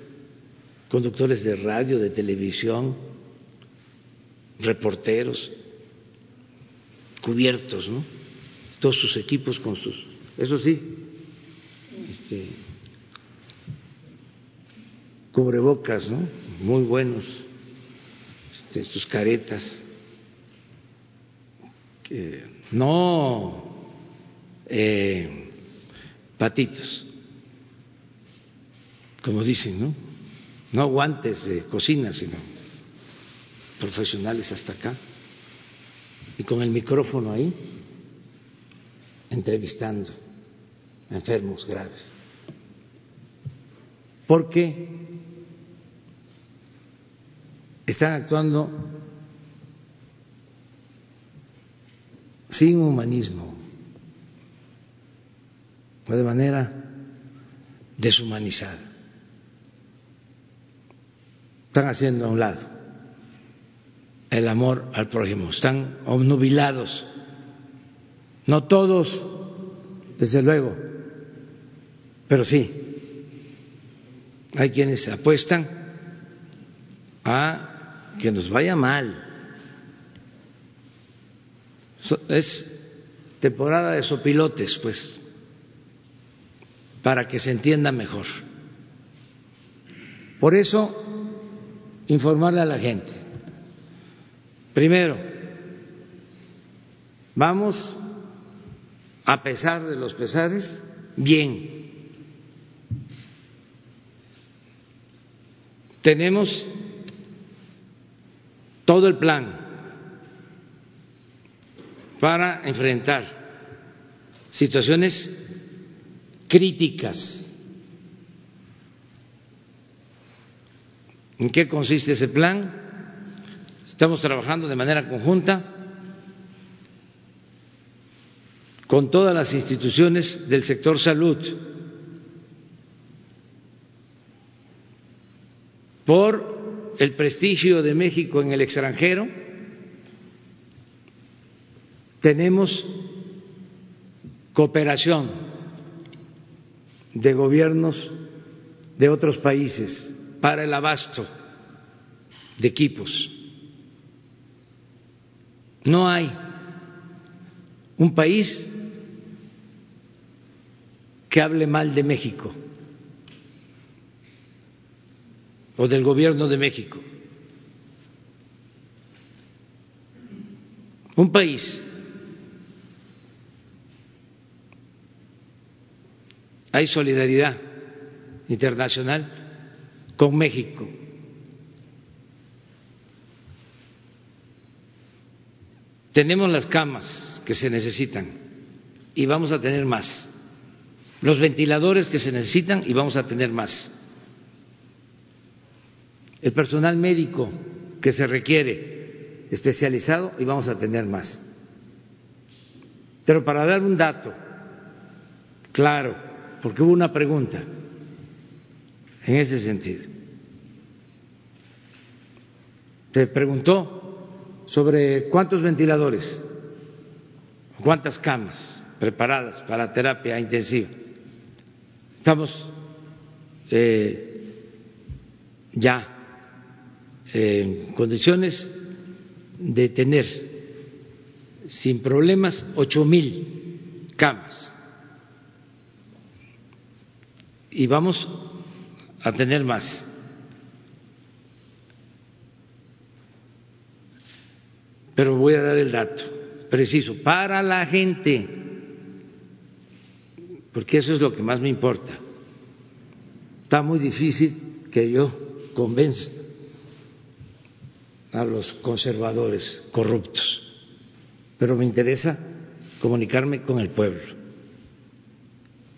conductores de radio, de televisión, reporteros, cubiertos, ¿no? Todos sus equipos con sus, eso sí, este, cubrebocas, ¿no? Muy buenos, este, sus caretas, no eh, patitos, como dicen, ¿no? No guantes de cocina, sino profesionales hasta acá, y con el micrófono ahí, entrevistando enfermos graves. Porque están actuando sin humanismo, de manera deshumanizada. Están haciendo a un lado el amor al prójimo, están obnubilados. No todos, desde luego, pero sí, hay quienes apuestan a que nos vaya mal. Es temporada de sopilotes, pues, para que se entienda mejor. Por eso, informarle a la gente. Primero, vamos, a pesar de los pesares, bien. Tenemos todo el plan para enfrentar situaciones críticas. ¿En qué consiste ese plan? Estamos trabajando de manera conjunta con todas las instituciones del sector salud por el prestigio de México en el extranjero, tenemos cooperación de gobiernos de otros países para el abasto de equipos. No hay un país que hable mal de México o del gobierno de México. Un país hay solidaridad internacional con México. Tenemos las camas que se necesitan y vamos a tener más. Los ventiladores que se necesitan y vamos a tener más. El personal médico que se requiere especializado y vamos a tener más. Pero para dar un dato claro, porque hubo una pregunta en ese sentido. Se preguntó sobre cuántos ventiladores, cuántas camas preparadas para terapia intensiva. Estamos eh, ya en condiciones de tener sin problemas ocho mil camas y vamos a tener más. Pero voy a dar el dato preciso para la gente, porque eso es lo que más me importa. Está muy difícil que yo convenza a los conservadores corruptos, pero me interesa comunicarme con el pueblo,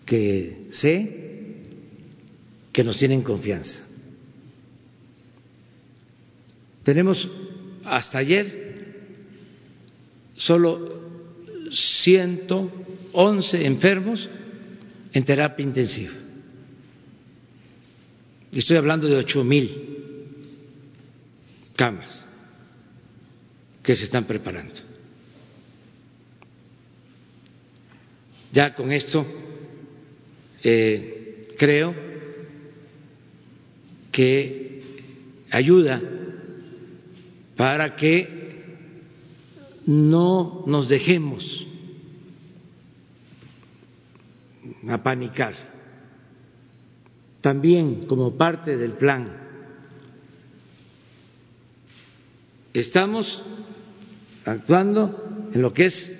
que sé que nos tienen confianza. Tenemos hasta ayer solo 111 enfermos en terapia intensiva. Estoy hablando de ocho mil camas que se están preparando. Ya con esto eh, creo que ayuda para que no nos dejemos apanicar. También como parte del plan estamos actuando en lo que es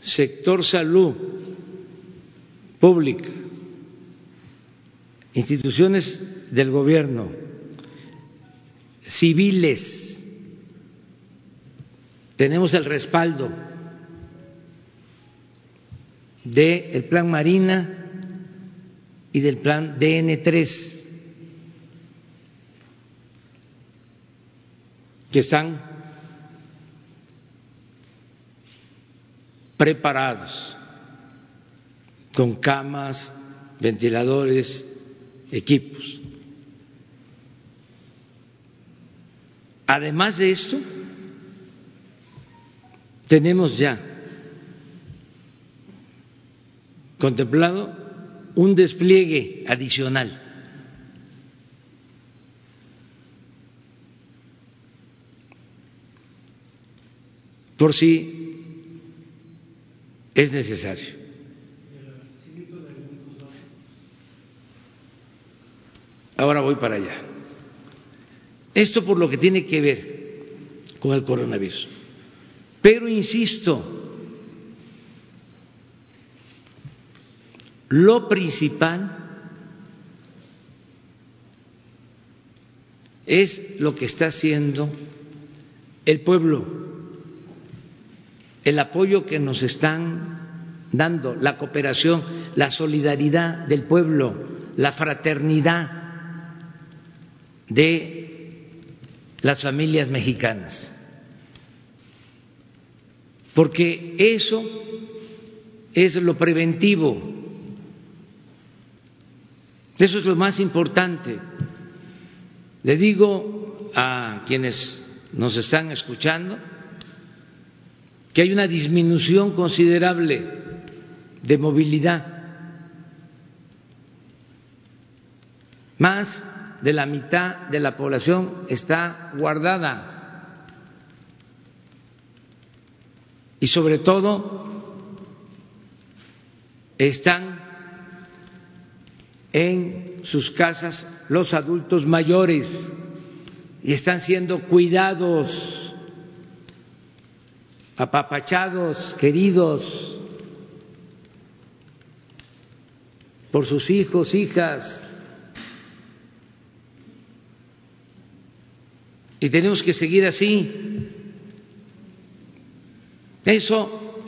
sector salud pública, instituciones del gobierno, civiles, tenemos el respaldo del plan Marina y del plan DN3, que están preparados con camas, ventiladores, equipos. Además de esto, tenemos ya contemplado un despliegue adicional por si es necesario. Ahora voy para allá. Esto por lo que tiene que ver con el coronavirus. Pero insisto, lo principal es lo que está haciendo el pueblo, el apoyo que nos están dando, la cooperación, la solidaridad del pueblo, la fraternidad de las familias mexicanas. Porque eso es lo preventivo, eso es lo más importante. Le digo a quienes nos están escuchando que hay una disminución considerable de movilidad. Más de la mitad de la población está guardada. Y sobre todo están en sus casas los adultos mayores y están siendo cuidados, apapachados, queridos por sus hijos, hijas. Y tenemos que seguir así. Eso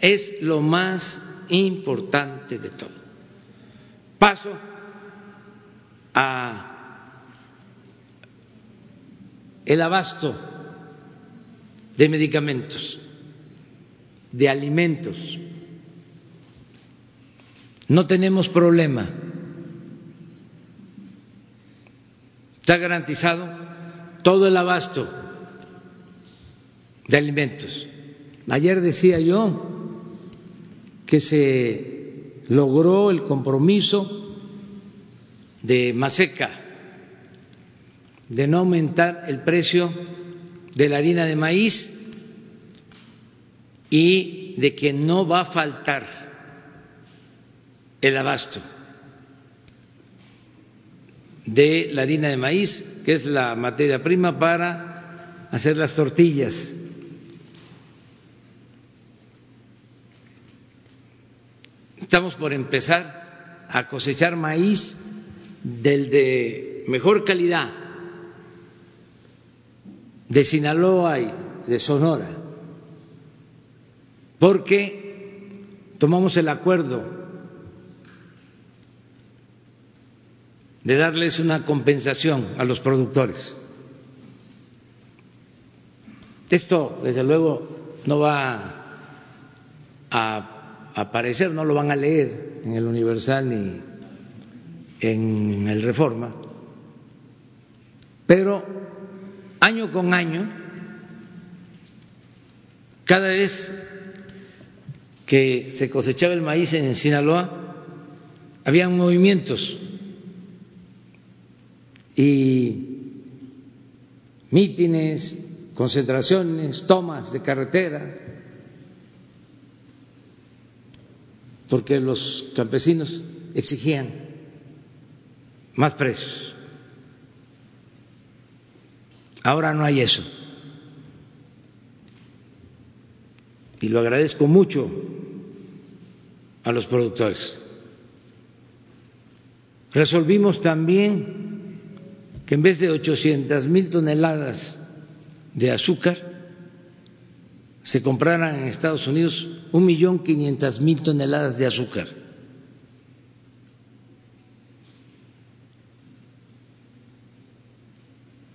es lo más importante de todo. Paso a el abasto de medicamentos, de alimentos. No tenemos problema. Está garantizado todo el abasto de alimentos. Ayer decía yo que se logró el compromiso de Maseca de no aumentar el precio de la harina de maíz y de que no va a faltar el abasto de la harina de maíz, que es la materia prima para hacer las tortillas. Estamos por empezar a cosechar maíz del de mejor calidad de Sinaloa y de Sonora, porque tomamos el acuerdo de darles una compensación a los productores. Esto, desde luego, no va a aparecer, no lo van a leer en el Universal ni en el Reforma, pero año con año, cada vez que se cosechaba el maíz en Sinaloa, había movimientos y mítines, concentraciones, tomas de carretera, porque los campesinos exigían más precios. Ahora no hay eso. Y lo agradezco mucho a los productores. Resolvimos también que en vez de 800 mil toneladas de azúcar, se compraran en Estados Unidos un millón quinientas mil toneladas de azúcar.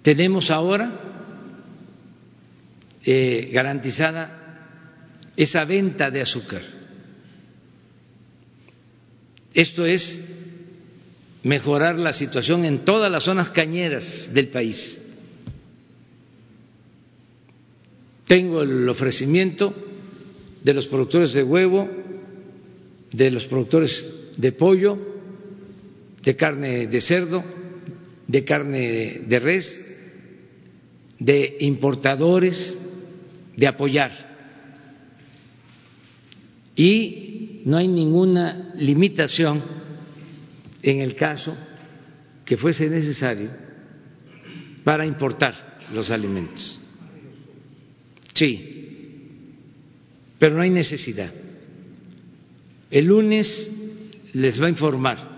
Tenemos ahora eh, garantizada esa venta de azúcar. Esto es mejorar la situación en todas las zonas cañeras del país. Tengo el ofrecimiento de los productores de huevo, de los productores de pollo, de carne de cerdo, de carne de res, de importadores de apoyar. Y no hay ninguna limitación en el caso que fuese necesario para importar los alimentos. Sí, pero no hay necesidad. El lunes les va a informar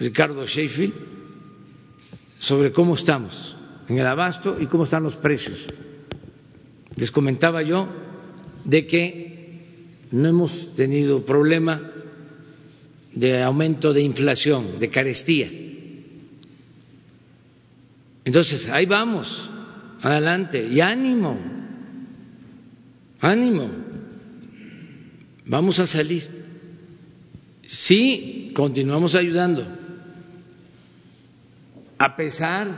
Ricardo Sheffield sobre cómo estamos en el abasto y cómo están los precios. Les comentaba yo de que no hemos tenido problema de aumento de inflación, de carestía. Entonces, ahí vamos, adelante, y ánimo, ánimo, vamos a salir. Sí, continuamos ayudando, a pesar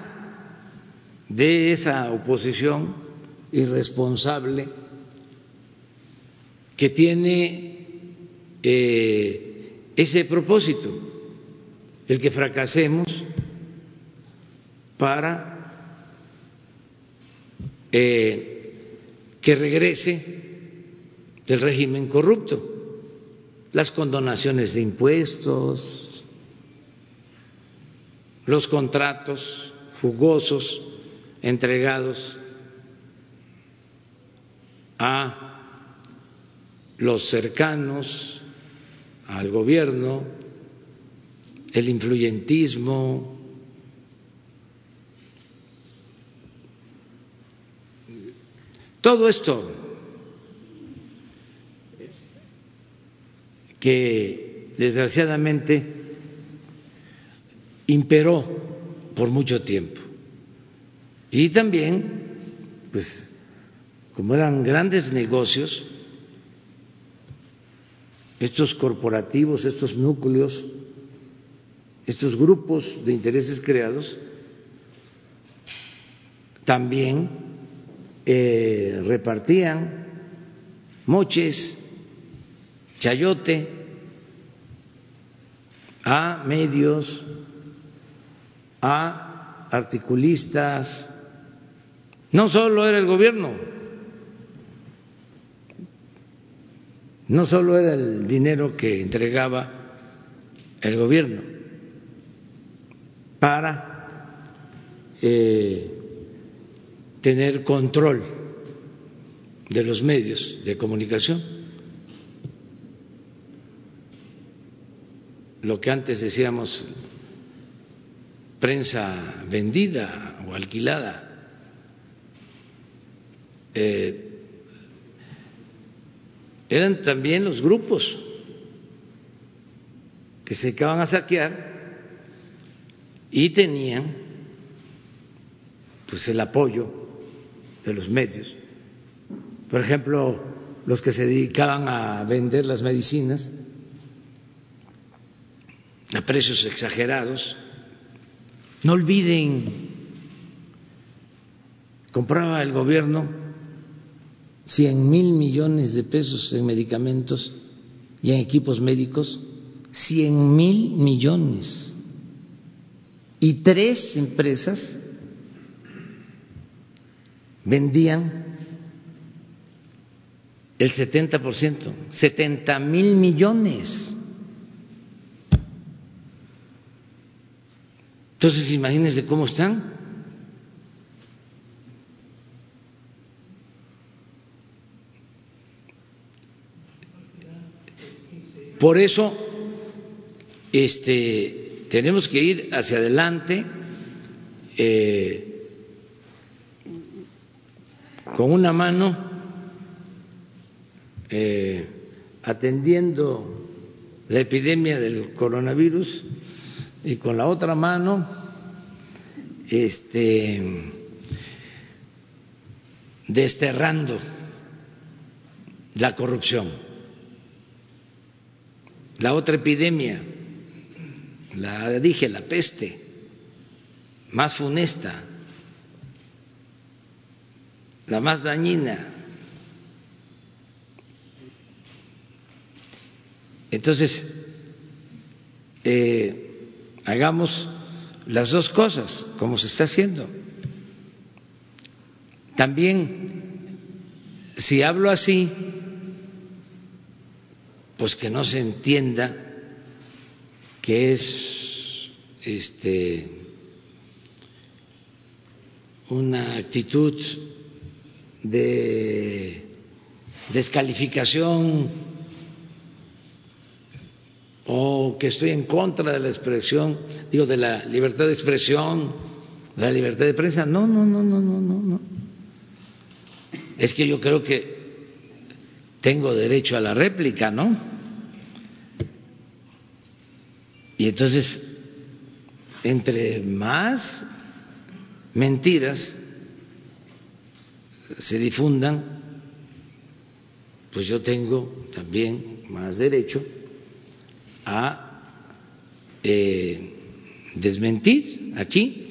de esa oposición irresponsable que tiene eh, ese propósito, el que fracasemos para eh, que regrese del régimen corrupto, las condonaciones de impuestos, los contratos jugosos entregados a los cercanos al gobierno, el influyentismo, todo esto que desgraciadamente imperó por mucho tiempo. Y también, pues, como eran grandes negocios, estos corporativos, estos núcleos, estos grupos de intereses creados, también eh, repartían moches, chayote a medios, a articulistas, no solo era el gobierno, no solo era el dinero que entregaba el gobierno para eh, tener control de los medios de comunicación. Lo que antes decíamos prensa vendida o alquilada eh, eran también los grupos que se acaban a saquear y tenían pues el apoyo de los medios. Por ejemplo, los que se dedicaban a vender las medicinas a precios exagerados. No olviden, compraba el gobierno cien mil millones de pesos en medicamentos y en equipos médicos, cien mil millones. Y tres empresas vendían el 70%, 70 mil millones. Entonces, imagínense cómo están. Por eso este, tenemos que ir hacia adelante eh, con una mano eh, atendiendo la epidemia del coronavirus y con la otra mano este, desterrando la corrupción la otra epidemia, la dije, la peste, más funesta, la más dañina. Entonces, eh, hagamos las dos cosas, como se está haciendo. También, si hablo así, pues que no se entienda que es este una actitud de descalificación o que estoy en contra de la expresión, digo, de la libertad de expresión, de la libertad de prensa. No, no, no, no, no, no, no. Es que yo creo que tengo derecho a la réplica, ¿no? Y entonces, entre más mentiras se difundan, pues yo tengo también más derecho a eh, desmentir aquí.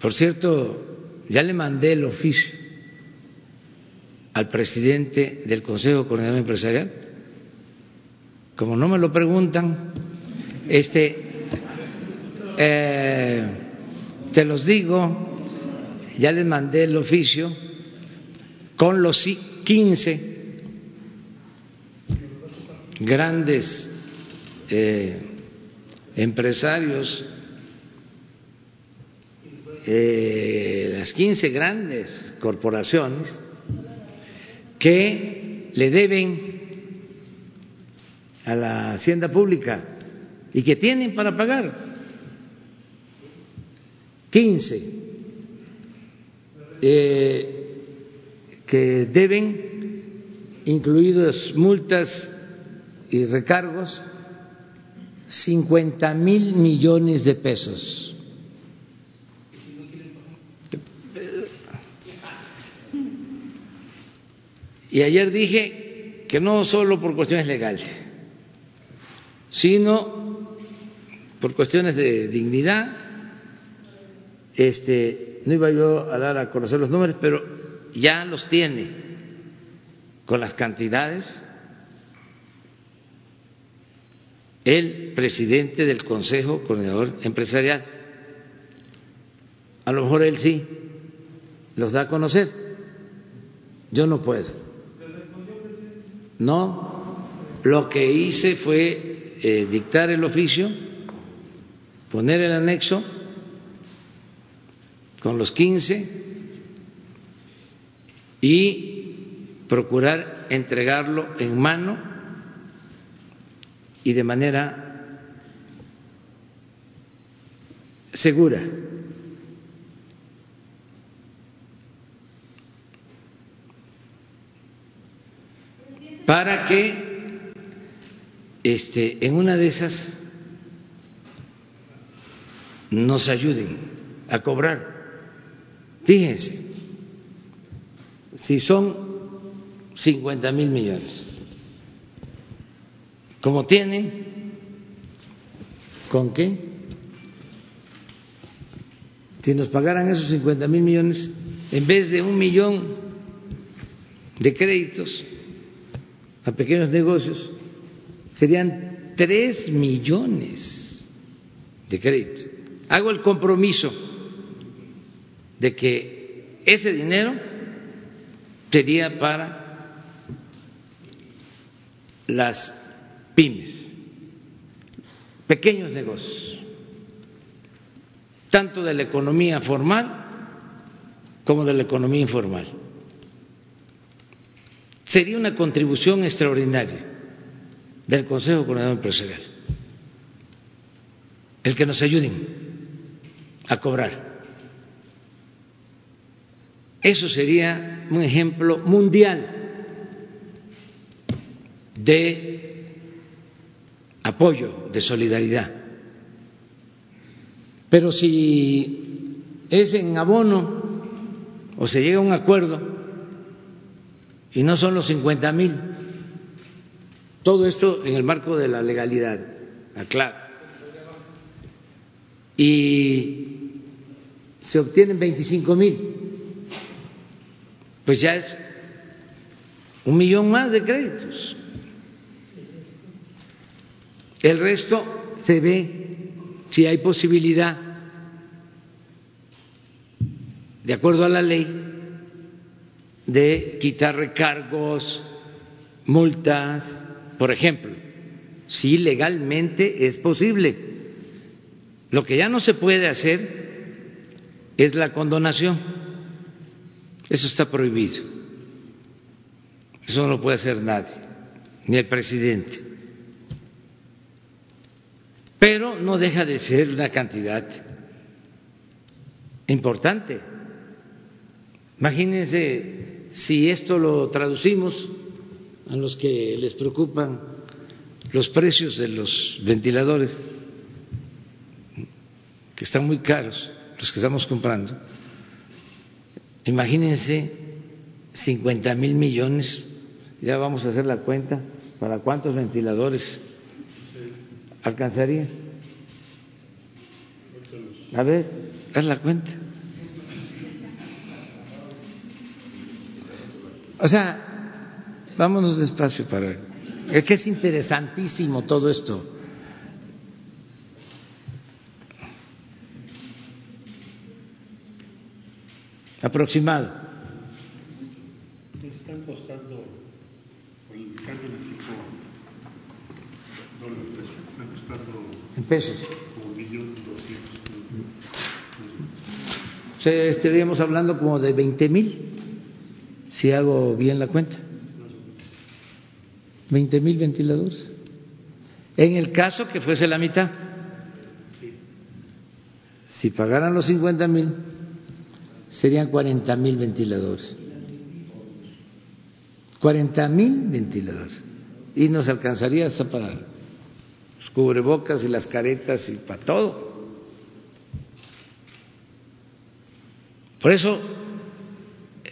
Por cierto, ya le mandé el oficio al presidente del Consejo Coordinador Empresarial. Como no me lo preguntan, este, eh, te los digo, ya les mandé el oficio con los 15 grandes eh, empresarios, eh, las 15 grandes corporaciones que le deben a la hacienda pública y que tienen para pagar. 15 eh, que deben, incluidas multas y recargos, 50 mil millones de pesos. Y ayer dije que no solo por cuestiones legales, sino por cuestiones de dignidad. Este, no iba yo a dar a conocer los números, pero ya los tiene con las cantidades el presidente del Consejo Coordinador Empresarial. A lo mejor él sí los da a conocer. Yo no puedo. No, lo que hice fue eh, dictar el oficio, poner el anexo con los 15 y procurar entregarlo en mano y de manera segura. Para que este, en una de esas nos ayuden a cobrar. Fíjense, si son 50 mil millones, como tienen, ¿con qué? Si nos pagaran esos 50 mil millones, en vez de un millón de créditos, a pequeños negocios serían tres millones de créditos. Hago el compromiso de que ese dinero sería para las pymes, pequeños negocios, tanto de la economía formal como de la economía informal sería una contribución extraordinaria del Consejo Coordinador Empresarial el que nos ayuden a cobrar. Eso sería un ejemplo mundial de apoyo, de solidaridad. Pero si es en abono o se llega a un acuerdo y no son los 50 mil. Todo esto en el marco de la legalidad, aclaro. Y se obtienen 25 mil, pues ya es un millón más de créditos. El resto se ve si hay posibilidad, de acuerdo a la ley, de quitar recargos, multas, por ejemplo. si legalmente es posible. Lo que ya no se puede hacer es la condonación. Eso está prohibido. Eso no lo puede hacer nadie, ni el presidente. Pero no deja de ser una cantidad importante. Imagínense si esto lo traducimos a los que les preocupan los precios de los ventiladores, que están muy caros, los que estamos comprando, imagínense 50 mil millones, ya vamos a hacer la cuenta, ¿para cuántos ventiladores alcanzaría? A ver, haz la cuenta. O sea, vámonos despacio para... Es que es interesantísimo todo esto. Aproximado. ¿Qué están costando el tipo dólar peso? Están costando En pesos. como millón doscientos. O sea, estaríamos hablando como de 20 mil, si hago bien la cuenta. 20 mil ventiladores. En el caso que fuese la mitad, si pagaran los 50 mil, serían 40 mil ventiladores. 40 mil ventiladores. Y nos alcanzaría hasta para los cubrebocas y las caretas y para todo. Por eso,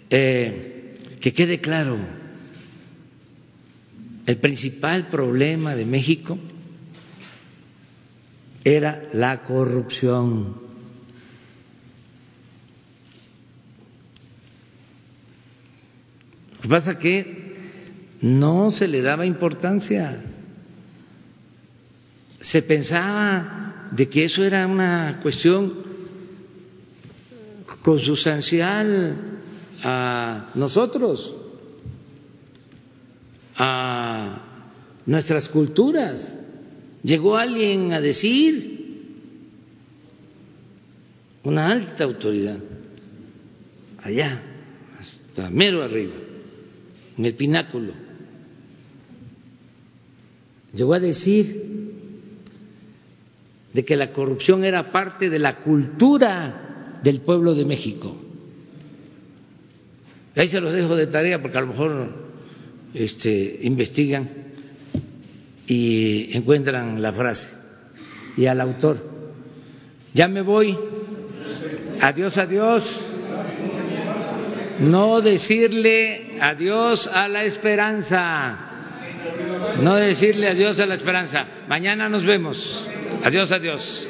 eh, que quede claro, el principal problema de México era la corrupción. Lo que pasa que no se le daba importancia. Se pensaba de que eso era una cuestión consustancial a nosotros, a nuestras culturas. Llegó alguien a decir, una alta autoridad, allá, hasta mero arriba, en el pináculo, llegó a decir de que la corrupción era parte de la cultura del pueblo de México. Ahí se los dejo de tarea porque a lo mejor este, investigan y encuentran la frase y al autor. Ya me voy. Adiós, adiós. No decirle adiós a la esperanza. No decirle adiós a la esperanza. Mañana nos vemos. Adiós, adiós.